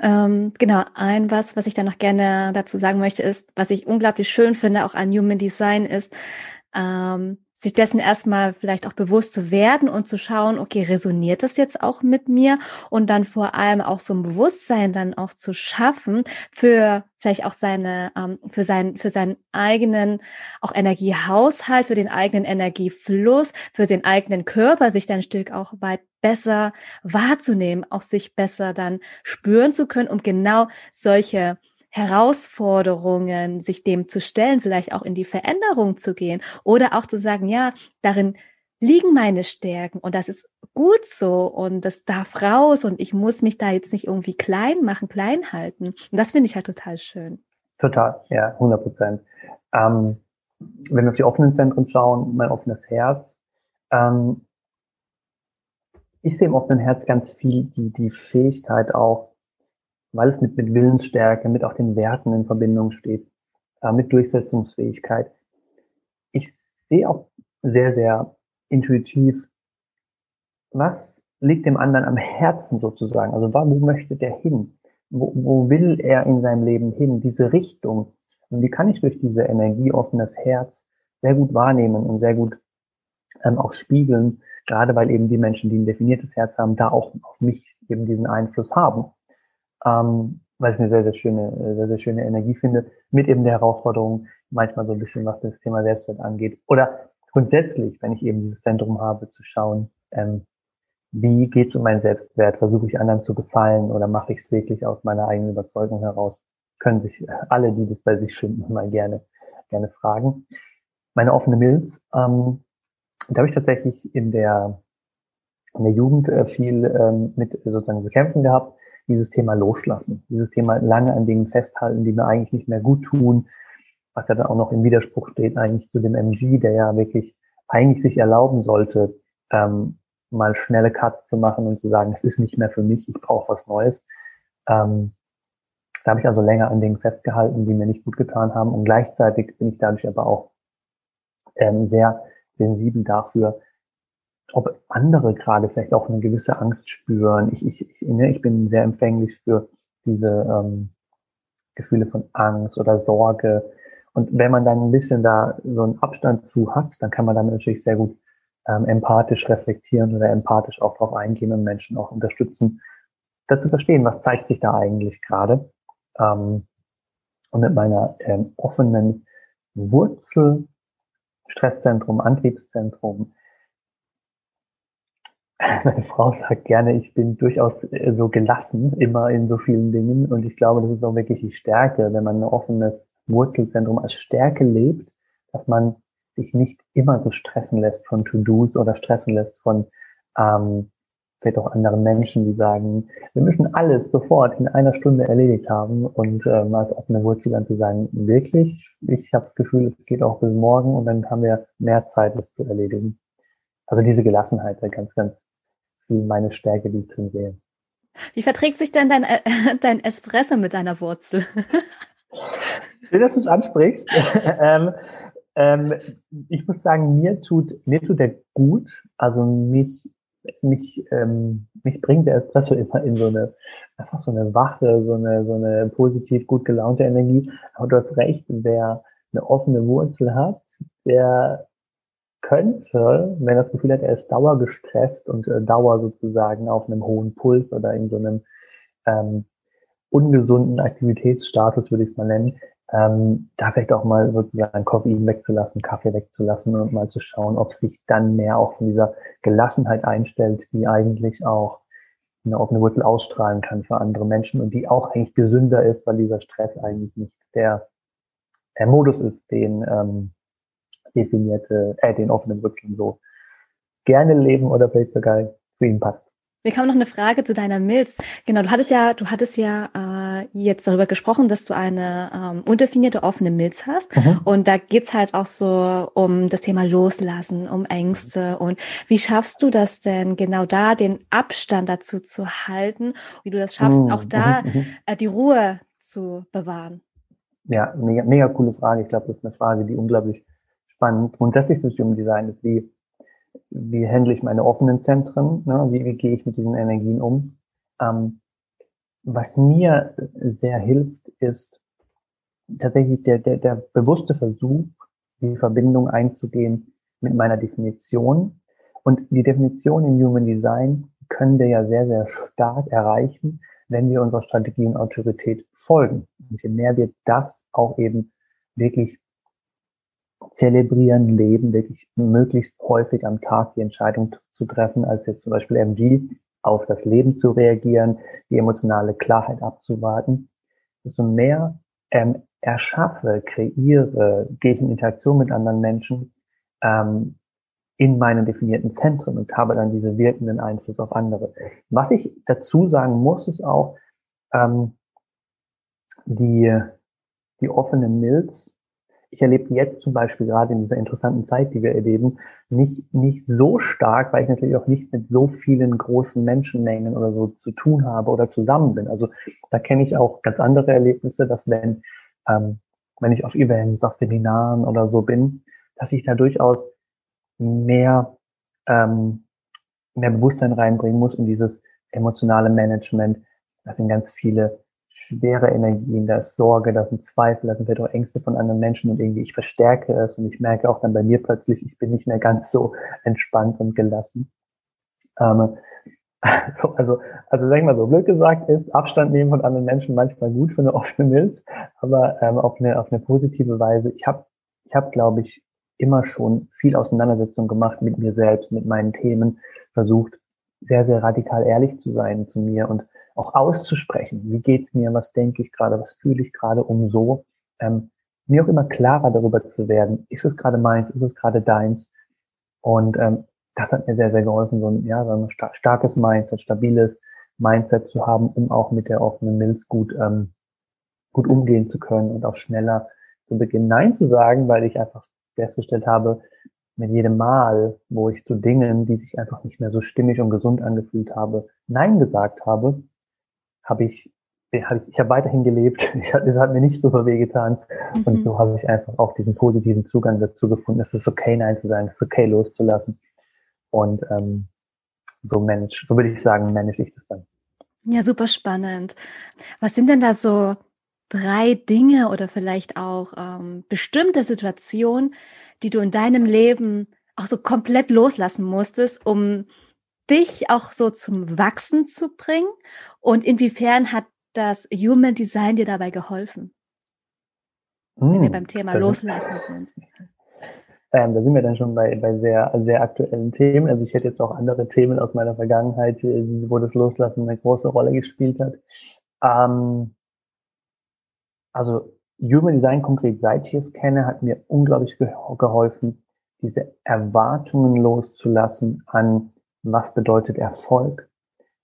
ähm, genau. Ein was, was ich da noch gerne dazu sagen möchte, ist, was ich unglaublich schön finde, auch an Human Design, ist, ähm, sich dessen erstmal vielleicht auch bewusst zu werden und zu schauen, okay, resoniert das jetzt auch mit mir? Und dann vor allem auch so ein Bewusstsein dann auch zu schaffen für vielleicht auch seine, ähm, für seinen, für seinen eigenen auch Energiehaushalt, für den eigenen Energiefluss, für den eigenen Körper, sich dann ein Stück auch weit besser wahrzunehmen, auch sich besser dann spüren zu können, um genau solche Herausforderungen, sich dem zu stellen, vielleicht auch in die Veränderung zu gehen oder auch zu sagen, ja, darin liegen meine Stärken und das ist gut so und das darf raus und ich muss mich da jetzt nicht irgendwie klein machen, klein halten. Und das finde ich halt total schön. Total, ja, 100 Prozent. Ähm, wenn wir auf die offenen Zentren schauen, mein offenes Herz, ähm, ich sehe im offenen Herz ganz viel die, die Fähigkeit auch, weil es mit, mit Willensstärke, mit auch den Werten in Verbindung steht, äh, mit Durchsetzungsfähigkeit. Ich sehe auch sehr, sehr intuitiv, was liegt dem anderen am Herzen sozusagen? Also wo möchte der hin? Wo, wo will er in seinem Leben hin? Diese Richtung. Und die kann ich durch diese energieoffenes Herz sehr gut wahrnehmen und sehr gut ähm, auch spiegeln gerade weil eben die Menschen, die ein definiertes Herz haben, da auch auf mich eben diesen Einfluss haben. Ähm, weil ich eine sehr, sehr schöne, sehr, sehr schöne Energie finde, mit eben der Herausforderung, manchmal so ein bisschen, was das Thema Selbstwert angeht. Oder grundsätzlich, wenn ich eben dieses Zentrum habe, zu schauen, ähm, wie geht es um meinen Selbstwert? Versuche ich anderen zu gefallen oder mache ich es wirklich aus meiner eigenen Überzeugung heraus? Können sich alle, die das bei sich finden, mal gerne, gerne fragen. Meine offene Milz, ähm, da habe ich tatsächlich in der, in der Jugend äh, viel ähm, mit sozusagen zu kämpfen gehabt, dieses Thema loslassen, dieses Thema lange an Dingen festhalten, die mir eigentlich nicht mehr gut tun, was ja dann auch noch im Widerspruch steht eigentlich zu dem MG, der ja wirklich eigentlich sich erlauben sollte, ähm, mal schnelle Cuts zu machen und zu sagen, es ist nicht mehr für mich, ich brauche was Neues. Ähm, da habe ich also länger an Dingen festgehalten, die mir nicht gut getan haben und gleichzeitig bin ich dadurch aber auch ähm, sehr sensibel dafür, ob andere gerade vielleicht auch eine gewisse Angst spüren. Ich, ich, ich, ne, ich bin sehr empfänglich für diese ähm, Gefühle von Angst oder Sorge Und wenn man dann ein bisschen da so einen Abstand zu hat, dann kann man damit natürlich sehr gut ähm, empathisch reflektieren oder empathisch auch darauf eingehen und Menschen auch unterstützen, dazu verstehen, was zeigt sich da eigentlich gerade. Ähm, und mit meiner ähm, offenen Wurzel, Stresszentrum, Antriebszentrum, meine Frau sagt gerne, ich bin durchaus äh, so gelassen, immer in so vielen Dingen. Und ich glaube, das ist auch wirklich die Stärke, wenn man ein offenes Wurzelzentrum als Stärke lebt, dass man sich nicht immer so stressen lässt von To-Dos oder stressen lässt von ähm, vielleicht auch anderen Menschen, die sagen, wir müssen alles sofort in einer Stunde erledigt haben und ähm, als offene Wurzel dann zu sagen, wirklich, ich habe das Gefühl, es geht auch bis morgen und dann haben wir mehr Zeit, das zu erledigen. Also diese Gelassenheit, da ganz, ganz viel meine Stärke, die ich drin sehe. Wie verträgt sich denn dein, äh, dein Espresso mit deiner Wurzel? Schön, dass du es ansprichst. ähm, ähm, ich muss sagen, mir tut, mir tut der gut. Also mich, mich, ähm, mich bringt der Espresso immer in so eine, einfach so eine wache, so eine, so eine positiv gut gelaunte Energie. Aber du hast recht, wer eine offene Wurzel hat, der könnte, wenn das Gefühl hat, er ist dauergestresst und äh, dauer sozusagen auf einem hohen Puls oder in so einem ähm, ungesunden Aktivitätsstatus, würde ich es mal nennen, ähm, da vielleicht auch mal sozusagen Koffein wegzulassen, Kaffee wegzulassen und mal zu schauen, ob sich dann mehr auch von dieser Gelassenheit einstellt, die eigentlich auch eine offene Wurzel ausstrahlen kann für andere Menschen und die auch eigentlich gesünder ist, weil dieser Stress eigentlich nicht der, der Modus ist, den ähm, definierte, äh, den offenen Wurzeln so gerne leben oder vielleicht sogar zu ihnen passt. Mir kam noch eine Frage zu deiner Milz. Genau, du hattest ja, du hattest ja äh, jetzt darüber gesprochen, dass du eine ähm, undefinierte offene Milz hast. Mhm. Und da geht's halt auch so um das Thema Loslassen, um Ängste. Und wie schaffst du das denn genau da, den Abstand dazu zu halten? Wie du das schaffst, mhm. auch da mhm. äh, die Ruhe zu bewahren? Ja, mega, mega coole Frage. Ich glaube, das ist eine Frage, die unglaublich spannend. Grundsätzlich das Human Design ist, wie, wie handle ich meine offenen Zentren, ne? wie, wie gehe ich mit diesen Energien um. Ähm, was mir sehr hilft, ist tatsächlich der, der, der bewusste Versuch, die Verbindung einzugehen mit meiner Definition. Und die Definition in Human Design können wir ja sehr, sehr stark erreichen, wenn wir unserer Strategie und Autorität folgen. Und je mehr wir das auch eben wirklich zelebrieren, leben, wirklich möglichst häufig am Tag die Entscheidung zu treffen, als jetzt zum Beispiel MG auf das Leben zu reagieren, die emotionale Klarheit abzuwarten. Desto mehr ähm, erschaffe, kreiere, gehe ich in Interaktion mit anderen Menschen ähm, in meinen definierten Zentren und habe dann diese wirkenden Einfluss auf andere. Was ich dazu sagen muss, ist auch, ähm, die, die offene Milz ich erlebe jetzt zum Beispiel gerade in dieser interessanten Zeit, die wir erleben, nicht, nicht so stark, weil ich natürlich auch nicht mit so vielen großen Menschenmengen oder so zu tun habe oder zusammen bin. Also da kenne ich auch ganz andere Erlebnisse, dass wenn, ähm, wenn ich auf Events, auf Seminaren oder so bin, dass ich da durchaus mehr, ähm, mehr Bewusstsein reinbringen muss und dieses emotionale Management. Das sind ganz viele schwere Energien, da ist Sorge, da sind Zweifel, da sind vielleicht auch Ängste von anderen Menschen und irgendwie ich verstärke es und ich merke auch dann bei mir plötzlich, ich bin nicht mehr ganz so entspannt und gelassen. Ähm, also, also, also sag ich mal so, blöd gesagt ist Abstand nehmen von anderen Menschen manchmal gut für eine offene Milz, aber ähm, auf, eine, auf eine positive Weise. Ich habe, ich hab, glaube ich, immer schon viel Auseinandersetzung gemacht mit mir selbst, mit meinen Themen, versucht, sehr, sehr radikal ehrlich zu sein zu mir und auch auszusprechen. Wie geht's mir? Was denke ich gerade? Was fühle ich gerade? Um so ähm, mir auch immer klarer darüber zu werden. Ist es gerade meins? Ist es gerade deins? Und ähm, das hat mir sehr, sehr geholfen, so ein, ja, so ein starkes Mindset, stabiles Mindset zu haben, um auch mit der offenen Milz gut, ähm, gut umgehen zu können und auch schneller zu beginnen, Nein zu sagen, weil ich einfach festgestellt habe, mit jedem Mal, wo ich zu Dingen, die sich einfach nicht mehr so stimmig und gesund angefühlt habe, Nein gesagt habe, habe ich, hab ich, ich habe weiterhin gelebt. Ich, es hat mir nicht so wehgetan. Mhm. Und so habe ich einfach auch diesen positiven Zugang dazu gefunden. Es ist okay, Nein zu sagen, es ist okay, loszulassen. Und ähm, so manage, so würde ich sagen, manage ich das dann. Ja, super spannend. Was sind denn da so drei Dinge oder vielleicht auch ähm, bestimmte Situationen, die du in deinem Leben auch so komplett loslassen musstest, um dich auch so zum Wachsen zu bringen? Und inwiefern hat das Human Design dir dabei geholfen? Hm, wenn wir hm, beim Thema Loslassen sind. Ähm, da sind wir dann schon bei, bei sehr, sehr aktuellen Themen. Also ich hätte jetzt auch andere Themen aus meiner Vergangenheit, äh, wo das Loslassen eine große Rolle gespielt hat. Ähm, also Human Design konkret, seit ich es kenne, hat mir unglaublich geholfen, diese Erwartungen loszulassen an, was bedeutet Erfolg,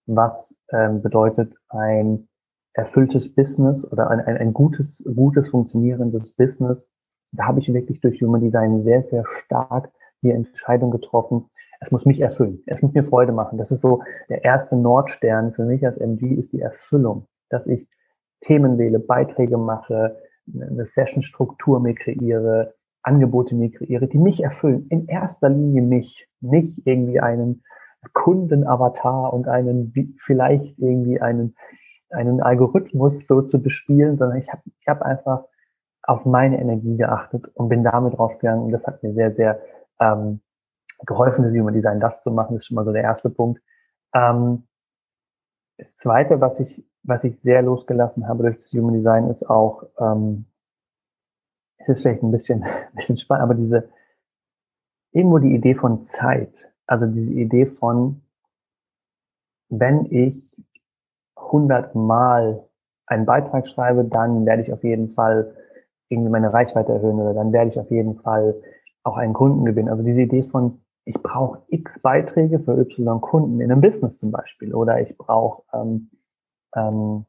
was ähm, bedeutet ein erfülltes Business oder ein, ein, ein gutes, gutes funktionierendes Business. Da habe ich wirklich durch Human Design sehr, sehr stark die Entscheidung getroffen, es muss mich erfüllen, es muss mir Freude machen. Das ist so der erste Nordstern für mich als MG ist die Erfüllung, dass ich Themen wähle, Beiträge mache, eine Session-Struktur mir kreiere, Angebote mir kreiere, die mich erfüllen. In erster Linie mich, nicht irgendwie einen Kundenavatar und einen vielleicht irgendwie einen einen Algorithmus so zu bespielen, sondern ich habe ich hab einfach auf meine Energie geachtet und bin damit rausgegangen. Und das hat mir sehr, sehr ähm, geholfen, das Human Design das zu machen, das ist schon mal so der erste Punkt. Ähm, das zweite, was ich, was ich sehr losgelassen habe durch das Human Design, ist auch, ähm, es ist vielleicht ein bisschen, ein bisschen spannend, aber diese, irgendwo die Idee von Zeit, also diese Idee von, wenn ich 100 Mal einen Beitrag schreibe, dann werde ich auf jeden Fall irgendwie meine Reichweite erhöhen oder dann werde ich auf jeden Fall auch einen Kunden gewinnen. Also diese Idee von, ich brauche x Beiträge für y Kunden in einem Business zum Beispiel oder ich brauche ähm, ähm,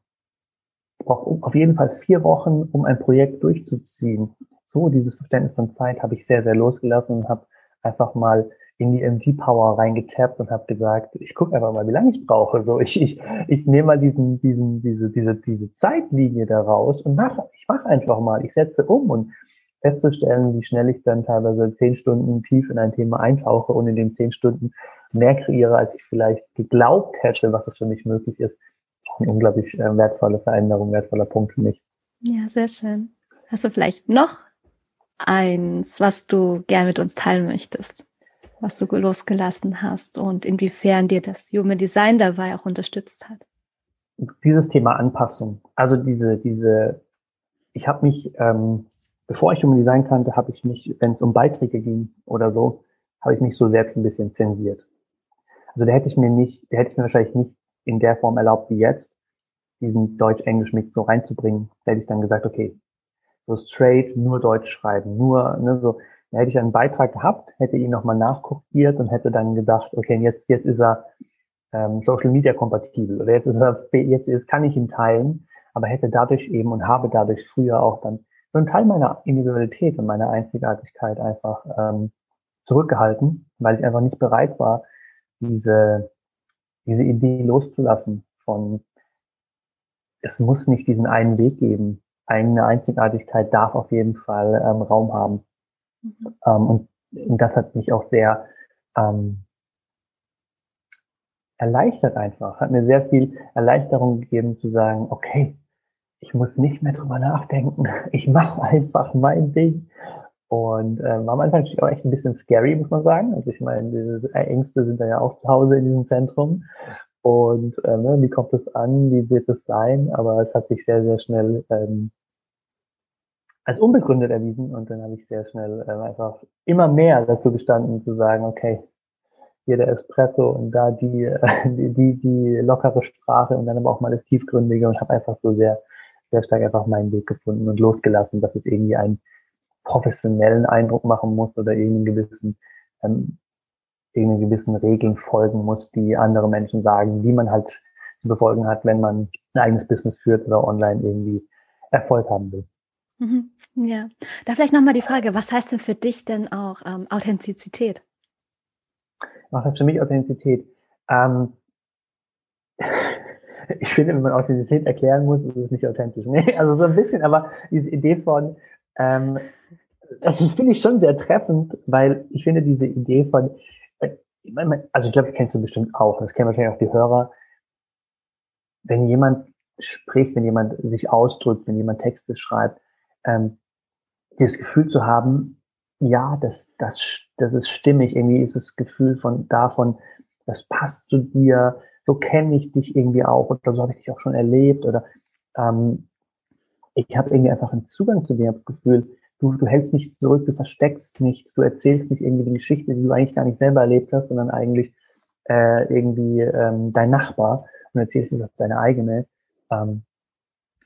ich brauche auf jeden Fall vier Wochen, um ein Projekt durchzuziehen. So dieses Verständnis von Zeit habe ich sehr, sehr losgelassen und habe einfach mal in die MG Power reingetappt und habe gesagt, ich gucke einfach mal, wie lange ich brauche. So, ich, ich, ich nehme mal diesen, diesen, diese, diese, diese Zeitlinie da raus und mache, ich mache einfach mal, ich setze um und festzustellen, wie schnell ich dann teilweise zehn Stunden tief in ein Thema eintauche und in den zehn Stunden mehr kreiere, als ich vielleicht geglaubt hätte, was es für mich möglich ist. Eine unglaublich äh, wertvolle Veränderung, wertvoller Punkt für mich. Ja, sehr schön. Hast du vielleicht noch eins, was du gern mit uns teilen möchtest? Was du losgelassen hast und inwiefern dir das Human Design dabei auch unterstützt hat? Dieses Thema Anpassung, also diese, diese, ich habe mich, ähm, bevor ich Human Design kannte, habe ich mich, wenn es um Beiträge ging oder so, habe ich mich so selbst ein bisschen zensiert. Also da hätte ich mir nicht, da hätte ich mir wahrscheinlich nicht in der Form erlaubt wie jetzt, diesen Deutsch-Englisch-Mix so reinzubringen. Da hätte ich dann gesagt, okay, so straight, nur Deutsch schreiben, nur, ne, so, da hätte ich einen Beitrag gehabt, hätte ihn nochmal nachkopiert und hätte dann gedacht, okay, jetzt, jetzt ist er ähm, Social Media kompatibel oder jetzt ist er, jetzt, jetzt kann ich ihn teilen, aber hätte dadurch eben und habe dadurch früher auch dann so einen Teil meiner Individualität und meiner Einzigartigkeit einfach ähm, zurückgehalten, weil ich einfach nicht bereit war, diese, diese Idee loszulassen von, es muss nicht diesen einen Weg geben. Eine Einzigartigkeit darf auf jeden Fall ähm, Raum haben. Mhm. Ähm, und, und, das hat mich auch sehr ähm, erleichtert einfach, hat mir sehr viel Erleichterung gegeben zu sagen, okay, ich muss nicht mehr drüber nachdenken, ich mache einfach mein Ding. Und äh, war am Anfang natürlich auch echt ein bisschen scary, muss man sagen. Also ich meine, diese Ängste sind da ja auch zu Hause in diesem Zentrum. Und äh, ne, wie kommt es an, wie wird es sein? Aber es hat sich sehr, sehr schnell ähm, als unbegründet erwiesen und dann habe ich sehr schnell äh, einfach immer mehr dazu gestanden zu sagen, okay, hier der Espresso und da die, die, die, die lockere Sprache und dann aber auch mal das Tiefgründige und habe einfach so sehr, sehr stark einfach meinen Weg gefunden und losgelassen, dass es irgendwie einen professionellen Eindruck machen muss oder irgendeinen gewissen, ähm, irgendeinen gewissen Regeln folgen muss, die andere Menschen sagen, die man halt zu befolgen hat, wenn man ein eigenes Business führt oder online irgendwie Erfolg haben will. Mhm. Ja, da vielleicht nochmal die Frage, was heißt denn für dich denn auch ähm, Authentizität? Was heißt für mich Authentizität? Ähm, ich finde, wenn man Authentizität erklären muss, ist es nicht authentisch. Nee, also so ein bisschen, aber diese Idee von, ähm, das finde ich schon sehr treffend, weil ich finde diese Idee von, äh, also ich glaube, das kennst du bestimmt auch, das kennen wahrscheinlich auch die Hörer, wenn jemand spricht, wenn jemand sich ausdrückt, wenn jemand Texte schreibt, ähm, dieses Gefühl zu haben, ja, das, das, das ist stimmig, irgendwie ist das Gefühl von davon, das passt zu dir, so kenne ich dich irgendwie auch oder so habe ich dich auch schon erlebt oder ähm, ich habe irgendwie einfach einen Zugang zu dir, habe das Gefühl, du, du hältst nichts zurück, du versteckst nichts, du erzählst nicht irgendwie die Geschichte, die du eigentlich gar nicht selber erlebt hast, sondern eigentlich äh, irgendwie ähm, dein Nachbar und erzählst als deine eigene. Ähm,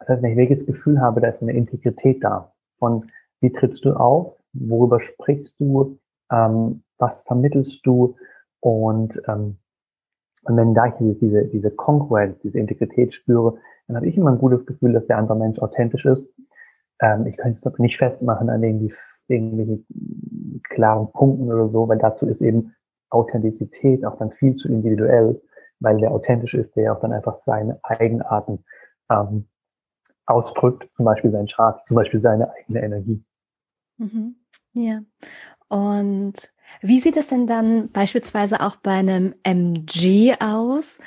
das heißt, wenn ich welches Gefühl habe, da ist eine Integrität da. Von wie trittst du auf, worüber sprichst du, ähm, was vermittelst du und, ähm, und wenn da ich diese, diese, diese Congruence, diese Integrität spüre, dann habe ich immer ein gutes Gefühl, dass der andere Mensch authentisch ist. Ähm, ich kann es nicht festmachen an irgendwie klaren Punkten oder so, weil dazu ist eben Authentizität auch dann viel zu individuell, weil der authentisch ist, der auch dann einfach seine Eigenarten ähm, ausdrückt, zum Beispiel seinen Chart, zum Beispiel seine eigene Energie. Mhm. Ja. Und wie sieht es denn dann beispielsweise auch bei einem MG aus?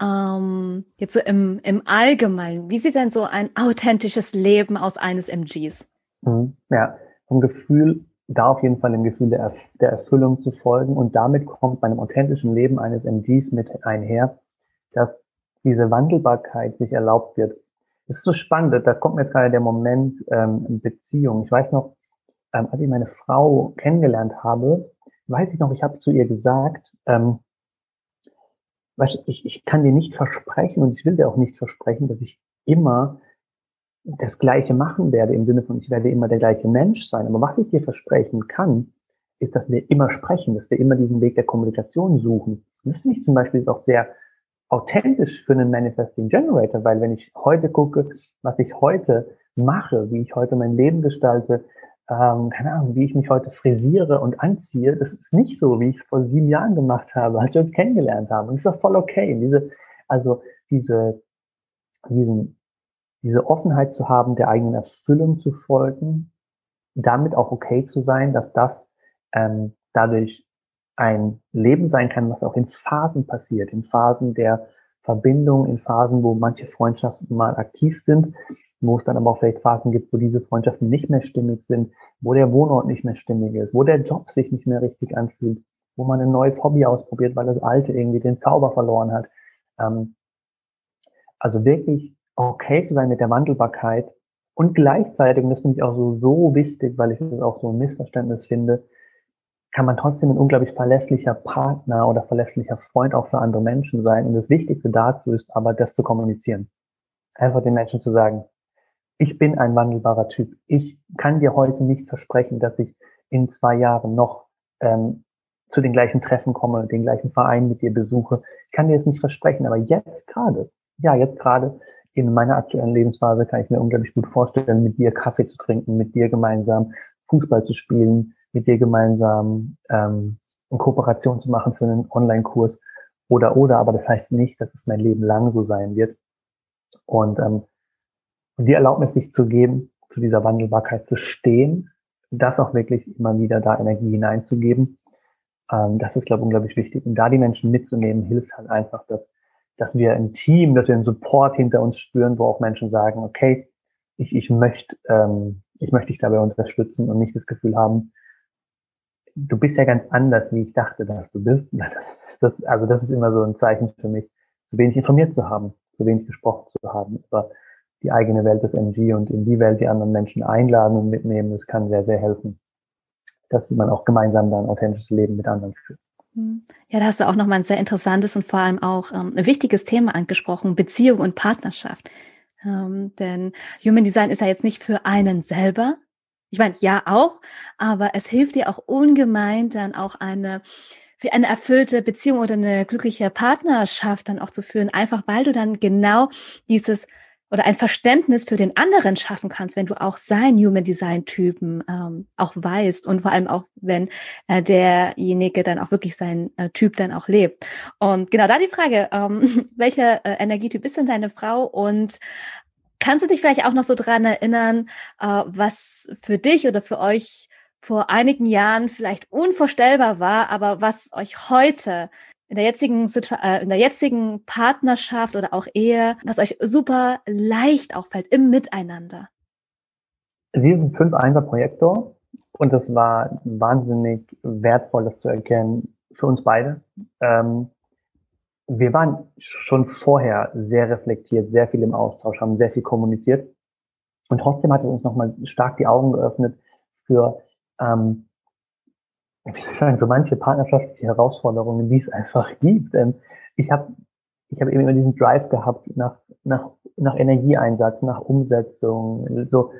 Ähm, jetzt so im, im Allgemeinen, wie sieht denn so ein authentisches Leben aus eines MGs? Mhm. Ja, vom Gefühl, da auf jeden Fall dem Gefühl der, der Erfüllung zu folgen und damit kommt bei einem authentischen Leben eines MGs mit einher, dass diese Wandelbarkeit sich erlaubt wird. Es ist so spannend, da kommt mir jetzt gerade der Moment ähm, Beziehung. Ich weiß noch, ähm, als ich meine Frau kennengelernt habe, weiß ich noch, ich habe zu ihr gesagt, ähm, weißt, ich, ich kann dir nicht versprechen und ich will dir auch nicht versprechen, dass ich immer das Gleiche machen werde, im Sinne von, ich werde immer der gleiche Mensch sein. Aber was ich dir versprechen kann, ist, dass wir immer sprechen, dass wir immer diesen Weg der Kommunikation suchen. Und das finde ich zum Beispiel auch sehr authentisch für einen Manifesting Generator, weil wenn ich heute gucke, was ich heute mache, wie ich heute mein Leben gestalte, ähm, keine Ahnung, wie ich mich heute frisiere und anziehe, das ist nicht so, wie ich es vor sieben Jahren gemacht habe, als wir uns kennengelernt haben. Und das ist auch voll okay. diese, also diese, diesen, diese Offenheit zu haben, der eigenen Erfüllung zu folgen, damit auch okay zu sein, dass das ähm, dadurch ein Leben sein kann, was auch in Phasen passiert, in Phasen der Verbindung, in Phasen, wo manche Freundschaften mal aktiv sind, wo es dann aber auch vielleicht Phasen gibt, wo diese Freundschaften nicht mehr stimmig sind, wo der Wohnort nicht mehr stimmig ist, wo der Job sich nicht mehr richtig anfühlt, wo man ein neues Hobby ausprobiert, weil das alte irgendwie den Zauber verloren hat. Ähm, also wirklich okay zu sein mit der Wandelbarkeit und gleichzeitig, und das finde ich auch so, so wichtig, weil ich das auch so ein Missverständnis finde, kann man trotzdem ein unglaublich verlässlicher Partner oder verlässlicher Freund auch für andere Menschen sein. Und das Wichtigste dazu ist aber, das zu kommunizieren. Einfach den Menschen zu sagen, ich bin ein wandelbarer Typ. Ich kann dir heute nicht versprechen, dass ich in zwei Jahren noch ähm, zu den gleichen Treffen komme, den gleichen Verein mit dir besuche. Ich kann dir das nicht versprechen, aber jetzt gerade, ja, jetzt gerade in meiner aktuellen Lebensphase kann ich mir unglaublich gut vorstellen, mit dir Kaffee zu trinken, mit dir gemeinsam Fußball zu spielen, mit dir gemeinsam ähm, eine Kooperation zu machen für einen Online-Kurs oder oder, aber das heißt nicht, dass es mein Leben lang so sein wird. Und ähm, die Erlaubnis sich zu geben, zu dieser Wandelbarkeit zu stehen, das auch wirklich immer wieder da Energie hineinzugeben, ähm, das ist, glaube ich, unglaublich wichtig. Und da die Menschen mitzunehmen, hilft halt einfach, dass, dass wir ein Team, dass wir einen Support hinter uns spüren, wo auch Menschen sagen, okay, ich, ich möchte, ähm, ich möchte dich dabei unterstützen und nicht das Gefühl haben, du bist ja ganz anders, wie ich dachte, dass du bist. Das, das, also das ist immer so ein Zeichen für mich, zu wenig informiert zu haben, zu wenig gesprochen zu haben über die eigene Welt des MG und in die Welt die anderen Menschen einladen und mitnehmen, das kann sehr, sehr helfen, dass man auch gemeinsam dann authentisches Leben mit anderen führt. Hm. Ja, da hast du auch nochmal ein sehr interessantes und vor allem auch ähm, ein wichtiges Thema angesprochen, Beziehung und Partnerschaft. Ähm, denn Human Design ist ja jetzt nicht für einen selber. Ich meine, ja auch, aber es hilft dir auch ungemein, dann auch eine für eine erfüllte Beziehung oder eine glückliche Partnerschaft dann auch zu führen, einfach weil du dann genau dieses oder ein Verständnis für den anderen schaffen kannst, wenn du auch sein Human Design Typen ähm, auch weißt und vor allem auch, wenn äh, derjenige dann auch wirklich sein äh, Typ dann auch lebt. Und genau da die Frage, ähm, welcher äh, Energietyp ist denn deine Frau und kannst du dich vielleicht auch noch so dran erinnern, äh, was für dich oder für euch vor einigen Jahren vielleicht unvorstellbar war, aber was euch heute in der jetzigen äh, in der jetzigen Partnerschaft oder auch Ehe, was euch super leicht auch fällt im Miteinander? Sie ist ein 5-1er-Projektor und das war wahnsinnig wertvoll, das zu erkennen für uns beide. Ähm, wir waren schon vorher sehr reflektiert, sehr viel im Austausch, haben sehr viel kommuniziert. Und trotzdem hat es uns nochmal stark die Augen geöffnet für, ähm, wie soll ich sagen, so manche partnerschaftliche Herausforderungen, die es einfach gibt. Ähm, ich habe ich hab eben immer diesen Drive gehabt nach, nach, nach Energieeinsatz, nach Umsetzung, so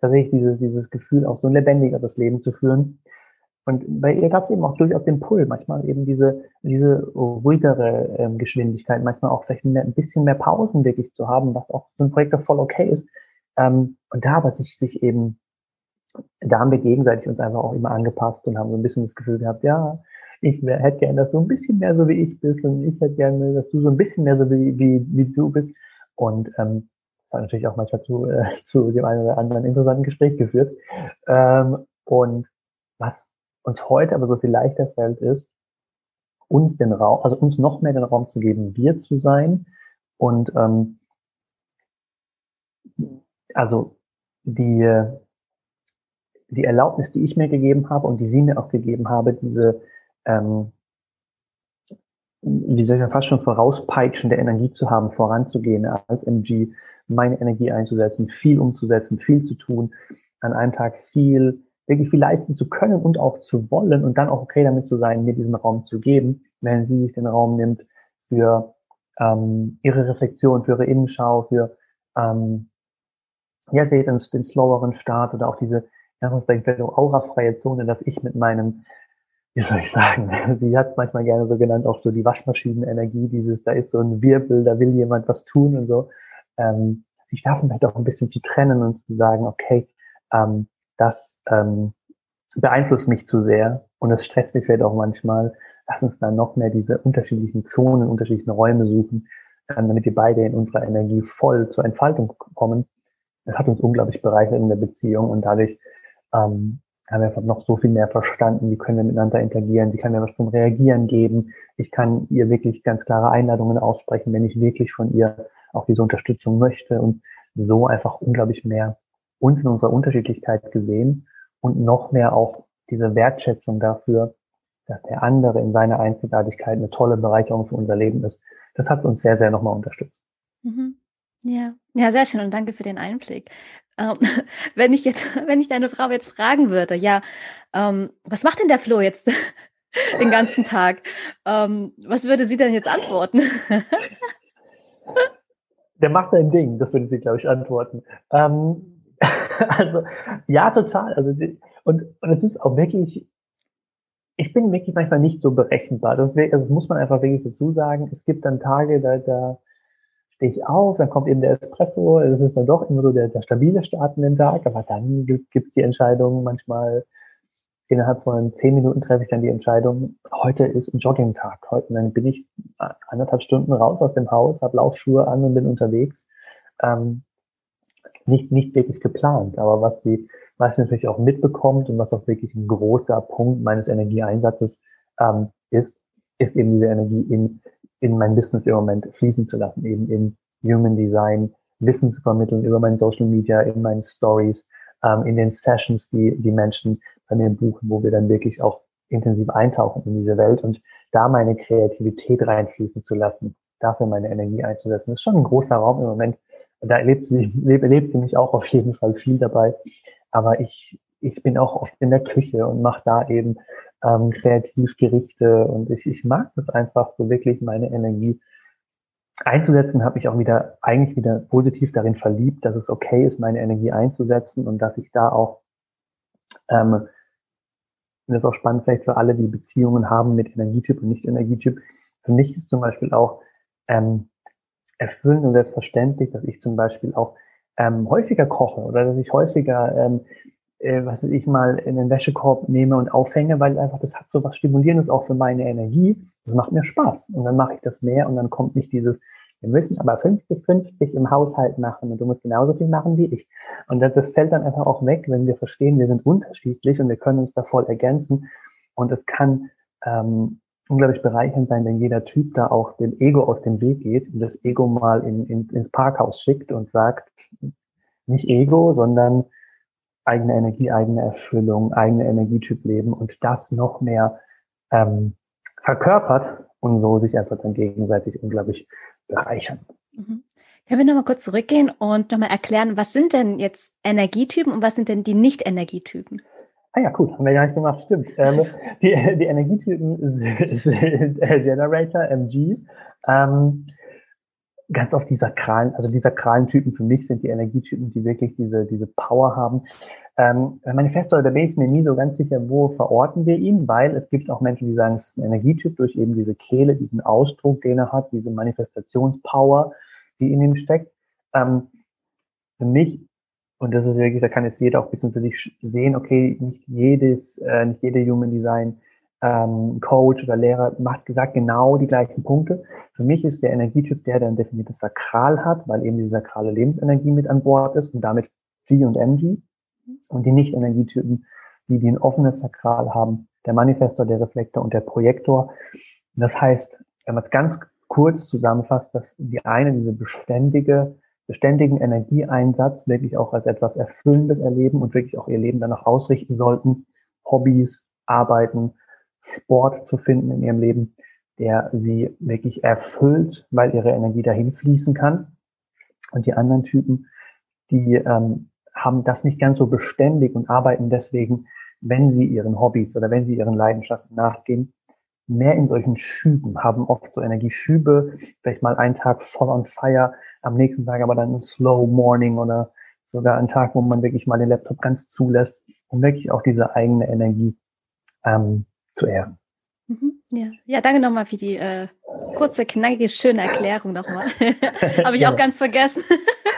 tatsächlich dieses, dieses Gefühl, auch so ein lebendigeres Leben zu führen. Und bei ihr gab es eben auch durchaus den Pull, manchmal eben diese, diese ruhigere ähm, Geschwindigkeit, manchmal auch vielleicht mehr, ein bisschen mehr Pausen wirklich zu haben, was auch so ein Projekt voll okay ist. Ähm, und da aber sich, sich eben, da haben wir gegenseitig uns einfach auch immer angepasst und haben so ein bisschen das Gefühl gehabt, ja, ich wär, hätte gerne, dass du ein bisschen mehr so wie ich bist und ich hätte gerne, dass du so ein bisschen mehr so wie, wie, wie du bist. Und ähm, das hat natürlich auch manchmal zu, äh, zu dem einen oder anderen interessanten Gespräch geführt. Ähm, und was uns heute aber so viel leichter fällt, ist, uns den Raum, also uns noch mehr den Raum zu geben, wir zu sein und ähm, also die, die Erlaubnis, die ich mir gegeben habe und die sie mir auch gegeben habe, diese, ähm, wie soll ich fast schon vorauspeitschende Energie zu haben, voranzugehen als MG, meine Energie einzusetzen, viel umzusetzen, viel zu tun, an einem Tag viel wirklich viel leisten zu können und auch zu wollen und dann auch okay damit zu sein, mir diesen Raum zu geben, wenn sie sich den Raum nimmt für ähm, ihre Reflexion, für ihre Innenschau, für ähm, ja, den, den sloweren Start oder auch diese aurafreie Zone, dass ich mit meinem, wie soll ich sagen, sie hat manchmal gerne so genannt, auch so die Waschmaschinenenergie, dieses, da ist so ein Wirbel, da will jemand was tun und so, ähm, sich davon vielleicht auch ein bisschen zu trennen und zu sagen, okay, ähm, das ähm, beeinflusst mich zu sehr und es stresst mich vielleicht auch manchmal. Lass uns dann noch mehr diese unterschiedlichen Zonen, unterschiedlichen Räume suchen, ähm, damit wir beide in unserer Energie voll zur Entfaltung kommen. Das hat uns unglaublich bereichert in der Beziehung und dadurch ähm, haben wir einfach noch so viel mehr verstanden, wie können wir miteinander interagieren, sie kann mir was zum Reagieren geben, ich kann ihr wirklich ganz klare Einladungen aussprechen, wenn ich wirklich von ihr auch diese Unterstützung möchte und so einfach unglaublich mehr uns in unserer Unterschiedlichkeit gesehen und noch mehr auch diese Wertschätzung dafür, dass der andere in seiner Einzigartigkeit eine tolle Bereicherung für unser Leben ist. Das hat uns sehr, sehr nochmal unterstützt. Mhm. Ja, ja, sehr schön und danke für den Einblick. Ähm, wenn ich jetzt, wenn ich deine Frau jetzt fragen würde, ja, ähm, was macht denn der Flo jetzt den ganzen Tag? Ähm, was würde sie denn jetzt antworten? der macht sein Ding, das würde sie, glaube ich, antworten. Ähm, also, ja, total. Also, und, und es ist auch wirklich, ich bin wirklich manchmal nicht so berechenbar. Das, also das muss man einfach wirklich dazu sagen. Es gibt dann Tage, da, da stehe ich auf, dann kommt eben der Espresso. Das ist dann doch immer so der, der stabile Start in den Tag. Aber dann gibt es die Entscheidung manchmal, innerhalb von zehn Minuten treffe ich dann die Entscheidung, heute ist ein Jogging-Tag. Heute dann bin ich anderthalb Stunden raus aus dem Haus, habe Laufschuhe an und bin unterwegs. Ähm, nicht, nicht wirklich geplant. Aber was sie, was sie natürlich auch mitbekommt und was auch wirklich ein großer Punkt meines Energieeinsatzes ähm, ist, ist eben diese Energie in, in mein Business im Moment fließen zu lassen, eben in Human Design, Wissen zu vermitteln über meine Social Media, in meinen Stories, ähm, in den Sessions, die die Menschen bei mir buchen, wo wir dann wirklich auch intensiv eintauchen in diese Welt und da meine Kreativität reinfließen zu lassen, dafür meine Energie einzusetzen. Das ist schon ein großer Raum im Moment, da erlebt sie, erlebt sie mich auch auf jeden Fall viel dabei. Aber ich, ich bin auch oft in der Küche und mache da eben ähm, kreativ Gerichte und ich, ich mag das einfach so wirklich meine Energie einzusetzen, habe mich auch wieder eigentlich wieder positiv darin verliebt, dass es okay ist, meine Energie einzusetzen und dass ich da auch ähm, das ist auch spannend vielleicht für alle, die Beziehungen haben mit Energietyp und Nicht-Energietyp. Für mich ist zum Beispiel auch ähm, erfüllend und selbstverständlich, dass ich zum Beispiel auch ähm, häufiger koche oder dass ich häufiger, ähm, äh, was ich mal, in den Wäschekorb nehme und aufhänge, weil einfach das hat so was Stimulierendes auch für meine Energie. Das macht mir Spaß. Und dann mache ich das mehr und dann kommt nicht dieses, wir müssen aber 50-50 im Haushalt machen und du musst genauso viel machen wie ich. Und das, das fällt dann einfach auch weg, wenn wir verstehen, wir sind unterschiedlich und wir können uns da voll ergänzen. Und es kann ähm, unglaublich bereichernd sein, wenn jeder Typ da auch dem Ego aus dem Weg geht und das Ego mal in, in, ins Parkhaus schickt und sagt, nicht Ego, sondern eigene Energie, eigene Erfüllung, eigene Energietyp leben und das noch mehr ähm, verkörpert und so sich einfach dann gegenseitig unglaublich bereichern. Mhm. Können wir nochmal kurz zurückgehen und nochmal erklären, was sind denn jetzt Energietypen und was sind denn die Nicht-Energietypen? Ah ja, cool, haben wir gar nicht gemacht, stimmt. Ähm, die, die Energietypen sind Generator, MG. Ähm, ganz oft die sakralen, also die sakralen Typen für mich sind die Energietypen, die wirklich diese, diese Power haben. Ähm, Manifesto, da bin ich mir nie so ganz sicher, wo verorten wir ihn, weil es gibt auch Menschen, die sagen, es ist ein Energietyp durch eben diese Kehle, diesen Ausdruck, den er hat, diese Manifestationspower, die in ihm steckt. Ähm, für mich, und das ist wirklich, da kann jetzt jeder auch bisschen sehen, okay, nicht jedes, äh, nicht jede Human Design ähm, Coach oder Lehrer macht gesagt genau die gleichen Punkte. Für mich ist der Energietyp der, der ein definiertes Sakral hat, weil eben diese sakrale Lebensenergie mit an Bord ist und damit G und MG. Und die Nicht-Energietypen, die, die ein offenes Sakral haben, der Manifestor, der Reflektor und der Projektor. Das heißt, wenn man es ganz kurz zusammenfasst, dass die eine diese beständige, beständigen Energieeinsatz wirklich auch als etwas Erfüllendes erleben und wirklich auch ihr Leben danach ausrichten sollten, Hobbys, Arbeiten, Sport zu finden in ihrem Leben, der sie wirklich erfüllt, weil ihre Energie dahin fließen kann. Und die anderen Typen, die ähm, haben das nicht ganz so beständig und arbeiten deswegen, wenn sie ihren Hobbys oder wenn sie ihren Leidenschaften nachgehen, mehr in solchen Schüben, haben oft so Energieschübe, vielleicht mal einen Tag voll on fire, am nächsten Tag aber dann ein Slow Morning oder sogar einen Tag, wo man wirklich mal den Laptop ganz zulässt, um wirklich auch diese eigene Energie ähm, zu ehren. Mhm, ja. ja, danke nochmal für die äh, kurze, knackige, schöne Erklärung nochmal. Habe ich auch ganz vergessen,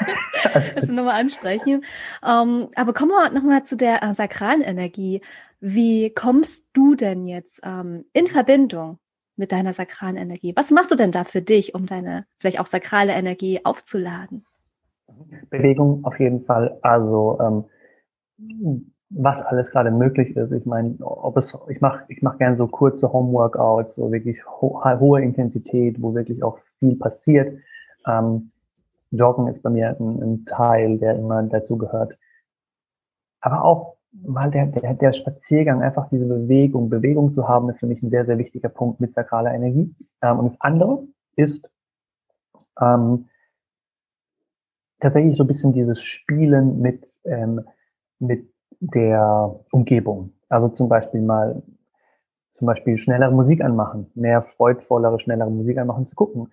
das nochmal ansprechen. Um, ähm, aber kommen wir nochmal zu der äh, sakralen Energie. Wie kommst du denn jetzt ähm, in Verbindung mit deiner sakralen Energie? Was machst du denn da für dich, um deine vielleicht auch sakrale Energie aufzuladen? Bewegung auf jeden Fall. Also ähm, was alles gerade möglich ist. Ich meine, ob es, ich mache ich mach gerne so kurze Homeworkouts, so wirklich ho hohe Intensität, wo wirklich auch viel passiert. Ähm, Joggen ist bei mir ein, ein Teil, der immer dazu gehört. Aber auch mal der, der, der Spaziergang, einfach diese Bewegung, Bewegung zu haben, ist für mich ein sehr, sehr wichtiger Punkt mit sakraler Energie. Ähm, und das andere ist ähm, tatsächlich so ein bisschen dieses Spielen mit, ähm, mit der Umgebung. Also zum Beispiel mal, zum Beispiel schnellere Musik anmachen, mehr freudvollere, schnellere Musik anmachen, zu gucken.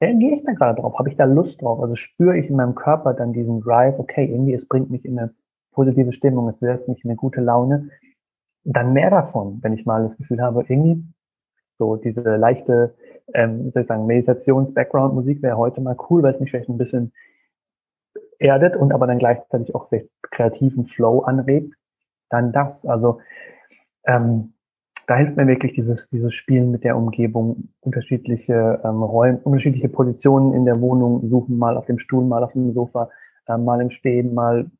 Wer gehe ich da gerade drauf? Habe ich da Lust drauf? Also spüre ich in meinem Körper dann diesen Drive, okay, irgendwie, es bringt mich in eine positive Stimmung, es lässt mich in eine gute Laune. Dann mehr davon, wenn ich mal das Gefühl habe, irgendwie so diese leichte, ähm, wie soll ich sagen, Meditations-Background-Musik wäre heute mal cool, weil es mich vielleicht ein bisschen erdet und aber dann gleichzeitig auch vielleicht kreativen Flow anregt, dann das. Also ähm, da hilft mir wirklich dieses, dieses Spielen mit der Umgebung, unterschiedliche ähm, Rollen, unterschiedliche Positionen in der Wohnung suchen, mal auf dem Stuhl, mal auf dem Sofa, äh, mal im Stehen, mal.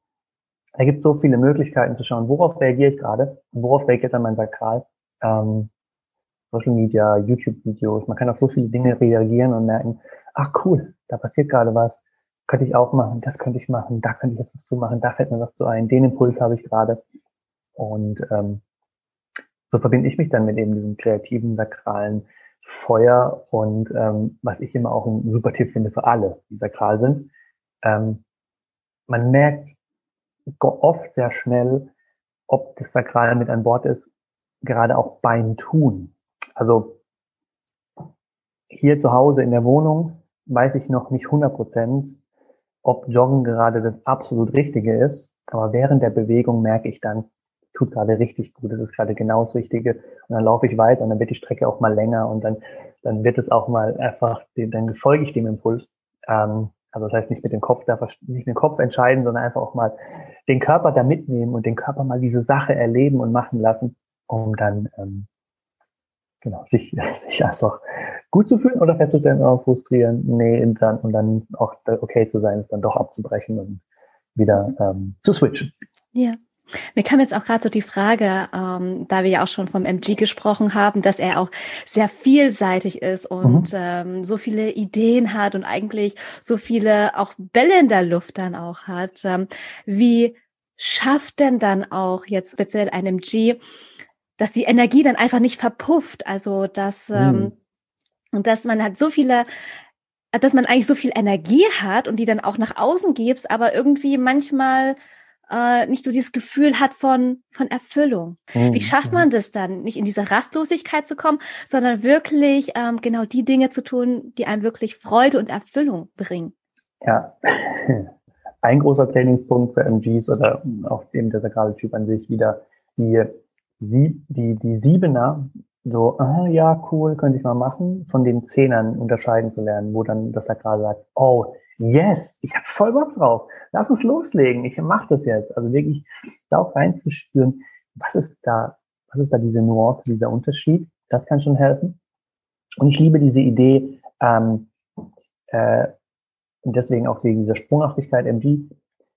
Da gibt so viele Möglichkeiten zu schauen, worauf reagiere ich gerade worauf reagiert dann mein Sakral. Ähm, Social Media, YouTube-Videos, man kann auf so viele Dinge reagieren und merken, ach cool, da passiert gerade was könnte ich auch machen, das könnte ich machen, da könnte ich jetzt was zu machen, da fällt mir was zu ein, den Impuls habe ich gerade. Und ähm, so verbinde ich mich dann mit eben diesem kreativen, sakralen Feuer und ähm, was ich immer auch ein super Tipp finde für alle, die sakral sind. Ähm, man merkt oft sehr schnell, ob das Sakral mit an Bord ist, gerade auch beim Tun. Also hier zu Hause in der Wohnung weiß ich noch nicht 100 Prozent, ob Joggen gerade das absolut Richtige ist. Aber während der Bewegung merke ich dann, tut gerade richtig gut, das ist gerade genau das Richtige. Und dann laufe ich weiter und dann wird die Strecke auch mal länger und dann, dann wird es auch mal einfach, dann folge ich dem Impuls. Ähm, also das heißt nicht mit dem Kopf, nicht mit dem Kopf entscheiden, sondern einfach auch mal den Körper da mitnehmen und den Körper mal diese Sache erleben und machen lassen, um dann ähm, genau sich, sich einfach gut zu fühlen oder festzustellen, oh, frustrieren, nee, und dann, und dann auch okay zu sein, es dann doch abzubrechen und wieder ähm, zu switchen. Ja. Mir kam jetzt auch gerade so die Frage, ähm, da wir ja auch schon vom MG gesprochen haben, dass er auch sehr vielseitig ist und mhm. ähm, so viele Ideen hat und eigentlich so viele auch Bälle in der Luft dann auch hat. Ähm, wie schafft denn dann auch jetzt speziell ein MG, dass die Energie dann einfach nicht verpufft? Also dass mhm. ähm, und dass man halt so viele dass man eigentlich so viel Energie hat und die dann auch nach außen gibt, aber irgendwie manchmal äh, nicht so dieses Gefühl hat von, von Erfüllung. Mhm. Wie schafft man das dann, nicht in diese Rastlosigkeit zu kommen, sondern wirklich ähm, genau die Dinge zu tun, die einem wirklich Freude und Erfüllung bringen? Ja, ein großer Trainingspunkt für MGs oder auch dem der sakrale Typ an sich wieder die, die, die, die Siebener so, ah, ja, cool, könnte ich mal machen, von den Zehnern unterscheiden zu lernen, wo dann das Sakral sagt, oh, yes, ich habe voll Bock drauf, lass uns loslegen, ich mache das jetzt. Also wirklich da auch reinzuspüren, was ist da, was ist da diese Nuance, dieser Unterschied, das kann schon helfen. Und ich liebe diese Idee, ähm, äh, und deswegen auch wegen dieser Sprunghaftigkeit MG,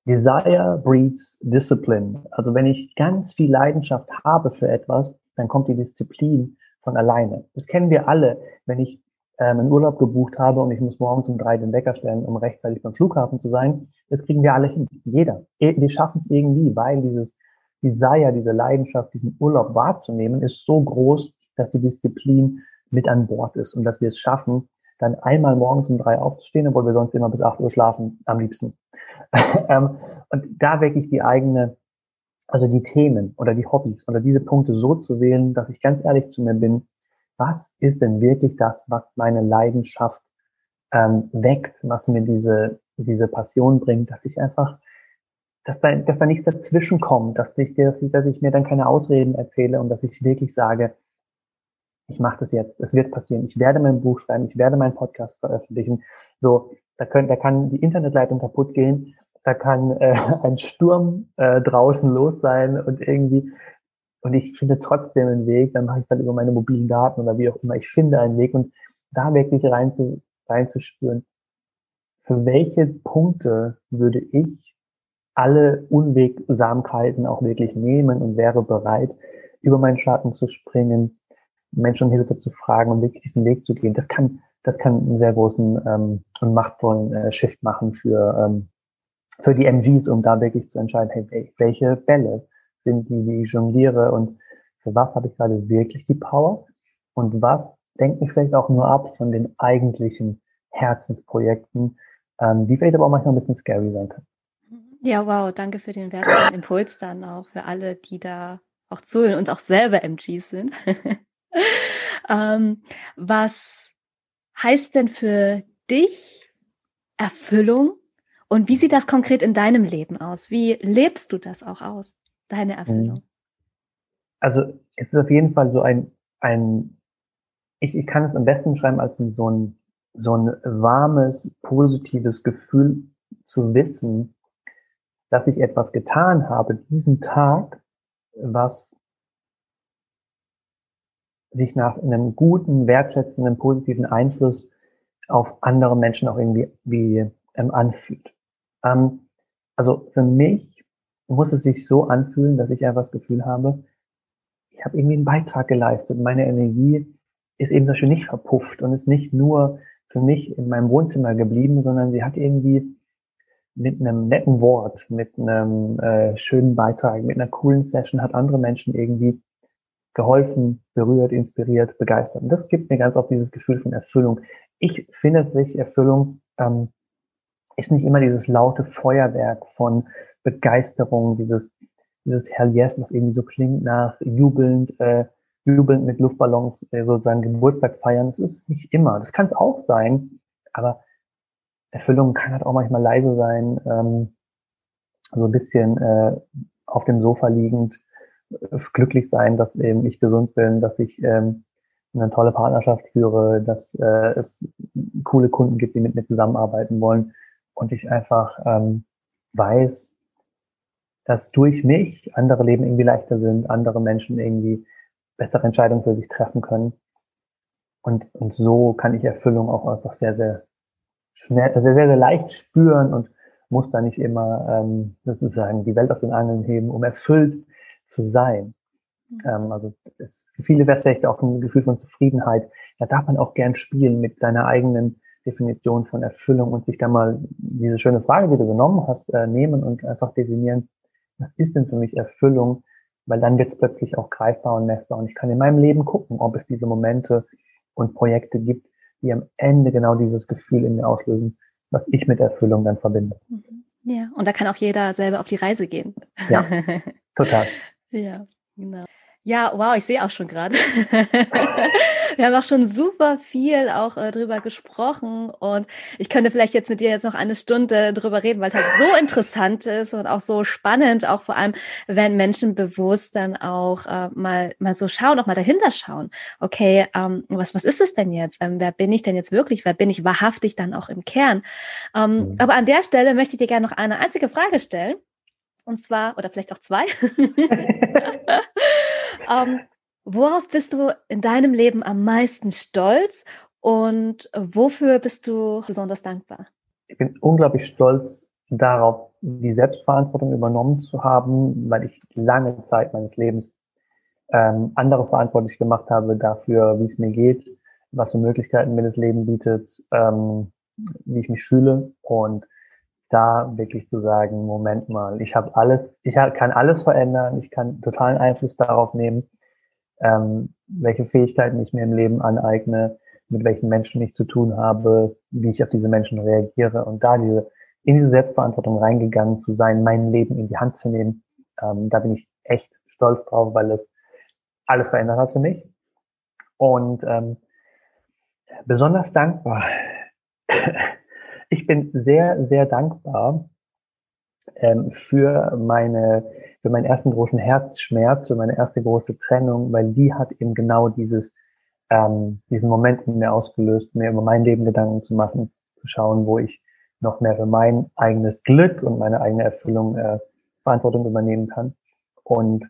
Desire breeds Discipline. Also wenn ich ganz viel Leidenschaft habe für etwas, dann kommt die Disziplin von alleine. Das kennen wir alle. Wenn ich ähm, einen Urlaub gebucht habe und ich muss morgens um drei den Wecker stellen, um rechtzeitig beim Flughafen zu sein, das kriegen wir alle hin. Jeder. Wir schaffen es irgendwie, weil dieses Desire, diese Leidenschaft, diesen Urlaub wahrzunehmen, ist so groß, dass die Disziplin mit an Bord ist und dass wir es schaffen, dann einmal morgens um drei aufzustehen, obwohl wir sonst immer bis acht Uhr schlafen, am liebsten. Ähm, und da wirklich die eigene also die Themen oder die Hobbys oder diese Punkte so zu wählen, dass ich ganz ehrlich zu mir bin, was ist denn wirklich das, was meine Leidenschaft ähm, weckt, was mir diese, diese Passion bringt, dass ich einfach, dass da, dass da nichts dazwischen kommt, dass ich, dass ich, dass ich mir dann keine Ausreden erzähle und dass ich wirklich sage, ich mache das jetzt, es wird passieren, ich werde mein Buch schreiben, ich werde meinen Podcast veröffentlichen. So, da, können, da kann die Internetleitung kaputt gehen, da kann äh, ein Sturm äh, draußen los sein und irgendwie, und ich finde trotzdem einen Weg, dann mache ich es halt über meine mobilen Daten oder wie auch immer. Ich finde einen Weg und da wirklich rein zu, reinzuspüren, für welche Punkte würde ich alle Unwegsamkeiten auch wirklich nehmen und wäre bereit, über meinen Schatten zu springen, Menschen um Hilfe zu fragen und wirklich diesen Weg zu gehen. Das kann, das kann einen sehr großen ähm, und machtvollen äh, Shift machen für, ähm, für die MGs, um da wirklich zu entscheiden, hey, welche Bälle sind die, die ich jongliere und für was habe ich gerade wirklich die Power und was denkt mich vielleicht auch nur ab von den eigentlichen Herzensprojekten, ähm, die vielleicht aber auch manchmal ein bisschen scary sein können. Ja, wow, danke für den wertvollen Impuls dann auch für alle, die da auch zuhören und auch selber MGs sind. ähm, was heißt denn für dich Erfüllung und wie sieht das konkret in deinem Leben aus? Wie lebst du das auch aus, deine mhm. Erfüllung? Also es ist auf jeden Fall so ein, ein ich, ich kann es am besten beschreiben als so ein, so ein warmes, positives Gefühl zu wissen, dass ich etwas getan habe diesen Tag, was sich nach einem guten, wertschätzenden, positiven Einfluss auf andere Menschen auch irgendwie wie, ähm, anfühlt. Ähm, also für mich muss es sich so anfühlen, dass ich einfach das Gefühl habe, ich habe irgendwie einen Beitrag geleistet. Meine Energie ist eben dafür nicht verpufft und ist nicht nur für mich in meinem Wohnzimmer geblieben, sondern sie hat irgendwie mit einem netten Wort, mit einem äh, schönen Beitrag, mit einer coolen Session hat andere Menschen irgendwie geholfen, berührt, inspiriert, begeistert. Und das gibt mir ganz oft dieses Gefühl von Erfüllung. Ich finde sich Erfüllung ähm, ist nicht immer dieses laute Feuerwerk von Begeisterung, dieses, dieses Hell Yes, was irgendwie so klingt nach jubelnd, äh, jubelnd mit Luftballons äh, sozusagen Geburtstag feiern. Das ist nicht immer. Das kann es auch sein, aber Erfüllung kann halt auch manchmal leise sein, ähm, so ein bisschen äh, auf dem Sofa liegend, äh, glücklich sein, dass eben ich gesund bin, dass ich ähm, eine tolle Partnerschaft führe, dass äh, es coole Kunden gibt, die mit mir zusammenarbeiten wollen und ich einfach ähm, weiß, dass durch mich andere Leben irgendwie leichter sind, andere Menschen irgendwie bessere Entscheidungen für sich treffen können. Und, und so kann ich Erfüllung auch einfach sehr, sehr schnell, sehr, sehr, sehr leicht spüren und, muss da nicht immer ähm, sozusagen die Welt aus den Angeln heben, um erfüllt zu sein. Mhm. Ähm, also es, für viele wäre es vielleicht auch ein Gefühl von Zufriedenheit. Da darf man auch gern spielen mit seiner eigenen Definition von Erfüllung und sich da mal diese schöne Frage, die du genommen hast, äh, nehmen und einfach definieren, was ist denn für mich Erfüllung? Weil dann wird es plötzlich auch greifbar und messbar. Und ich kann in meinem Leben gucken, ob es diese Momente und Projekte gibt, die am Ende genau dieses Gefühl in mir auslösen, was ich mit Erfüllung dann verbinde. Mhm. Ja, und da kann auch jeder selber auf die Reise gehen. Ja, total. ja, genau. Ja, wow, ich sehe auch schon gerade. Wir haben auch schon super viel auch äh, drüber gesprochen und ich könnte vielleicht jetzt mit dir jetzt noch eine Stunde drüber reden, weil es halt so interessant ist und auch so spannend, auch vor allem, wenn Menschen bewusst dann auch äh, mal mal so schauen, auch mal dahinter schauen. Okay, ähm, was was ist es denn jetzt? Ähm, wer bin ich denn jetzt wirklich? Wer bin ich wahrhaftig dann auch im Kern? Ähm, mhm. Aber an der Stelle möchte ich dir gerne noch eine einzige Frage stellen. Und zwar, oder vielleicht auch zwei. ähm, worauf bist du in deinem Leben am meisten stolz und wofür bist du besonders dankbar? Ich bin unglaublich stolz darauf, die Selbstverantwortung übernommen zu haben, weil ich lange Zeit meines Lebens ähm, andere verantwortlich gemacht habe dafür, wie es mir geht, was für Möglichkeiten mir das Leben bietet, ähm, wie ich mich fühle und da wirklich zu sagen, Moment mal, ich habe alles, ich kann alles verändern, ich kann totalen Einfluss darauf nehmen, ähm, welche Fähigkeiten ich mir im Leben aneigne, mit welchen Menschen ich zu tun habe, wie ich auf diese Menschen reagiere und da diese, in diese Selbstverantwortung reingegangen zu sein, mein Leben in die Hand zu nehmen, ähm, da bin ich echt stolz drauf, weil es alles verändert hat für mich. Und ähm, besonders dankbar ich bin sehr, sehr dankbar ähm, für meine, für meinen ersten großen Herzschmerz, für meine erste große Trennung, weil die hat eben genau dieses, ähm, diesen Moment in mir ausgelöst, mir über mein Leben Gedanken zu machen, zu schauen, wo ich noch mehr für mein eigenes Glück und meine eigene Erfüllung äh, Verantwortung übernehmen kann. Und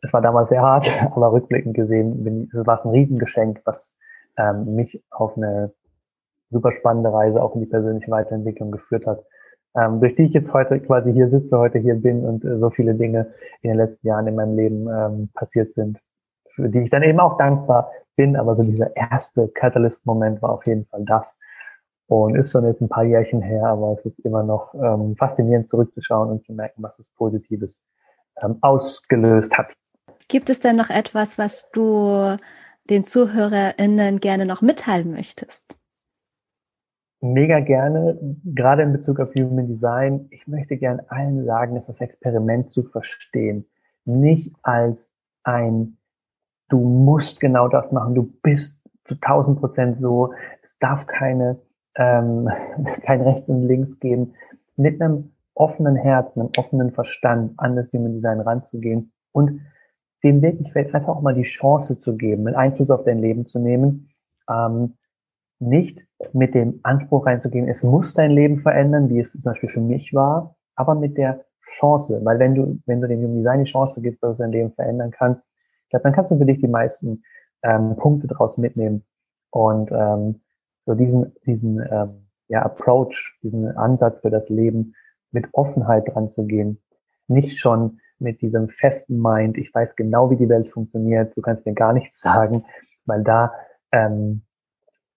es war damals sehr hart, aber rückblickend gesehen, bin, es war ein Riesengeschenk, was ähm, mich auf eine super spannende Reise auch in die persönliche Weiterentwicklung geführt hat, ähm, durch die ich jetzt heute quasi hier sitze, heute hier bin und äh, so viele Dinge in den letzten Jahren in meinem Leben ähm, passiert sind, für die ich dann eben auch dankbar bin. Aber so dieser erste Catalyst-Moment war auf jeden Fall das. Und ist schon jetzt ein paar Jährchen her, aber es ist immer noch ähm, faszinierend zurückzuschauen und zu merken, was es Positives ähm, ausgelöst hat. Gibt es denn noch etwas, was du den ZuhörerInnen gerne noch mitteilen möchtest? Mega gerne, gerade in Bezug auf Human Design. Ich möchte gern allen sagen, dass das Experiment zu verstehen nicht als ein, du musst genau das machen, du bist zu 1000 Prozent so, es darf keine, ähm, kein Rechts und Links geben, mit einem offenen Herzen, einem offenen Verstand an das Human Design ranzugehen und dem wirklich vielleicht einfach auch mal die Chance zu geben, einen Einfluss auf dein Leben zu nehmen, ähm, nicht mit dem Anspruch reinzugehen, es muss dein Leben verändern, wie es zum Beispiel für mich war, aber mit der Chance, weil wenn du, wenn du dem Human Design die Chance gibst, dass es dein Leben verändern kann, ich glaube, dann kannst du für dich die meisten ähm, Punkte daraus mitnehmen. Und ähm, so diesen, diesen ähm, ja, Approach, diesen Ansatz für das Leben mit Offenheit dran zu gehen, nicht schon mit diesem festen Mind, ich weiß genau, wie die Welt funktioniert, du kannst mir gar nichts sagen, weil da ähm,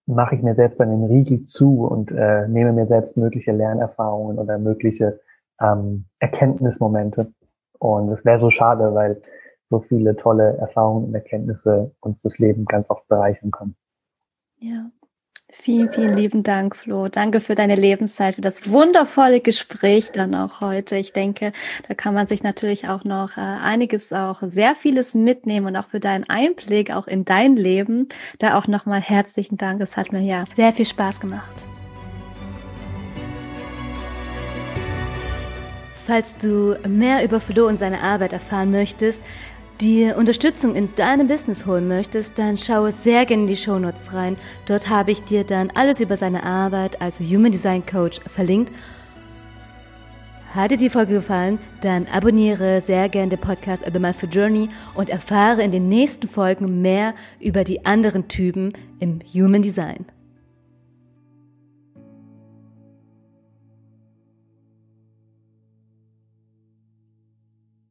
mache ich mir selbst dann den Riegel zu und äh, nehme mir selbst mögliche Lernerfahrungen oder mögliche ähm, Erkenntnismomente. Und es wäre so schade, weil so viele tolle Erfahrungen und Erkenntnisse uns das Leben ganz oft bereichern können. Ja, Vielen, vielen lieben Dank, Flo. Danke für deine Lebenszeit, für das wundervolle Gespräch dann auch heute. Ich denke, da kann man sich natürlich auch noch äh, einiges, auch sehr vieles mitnehmen und auch für deinen Einblick auch in dein Leben. Da auch nochmal herzlichen Dank. Es hat mir ja sehr viel Spaß gemacht. Falls du mehr über Flo und seine Arbeit erfahren möchtest, dir Unterstützung in deinem Business holen möchtest, dann schaue sehr gerne in die Shownotes rein. Dort habe ich dir dann alles über seine Arbeit als Human Design Coach verlinkt. Hat dir die Folge gefallen, dann abonniere sehr gerne den Podcast The Mindful Journey und erfahre in den nächsten Folgen mehr über die anderen Typen im Human Design.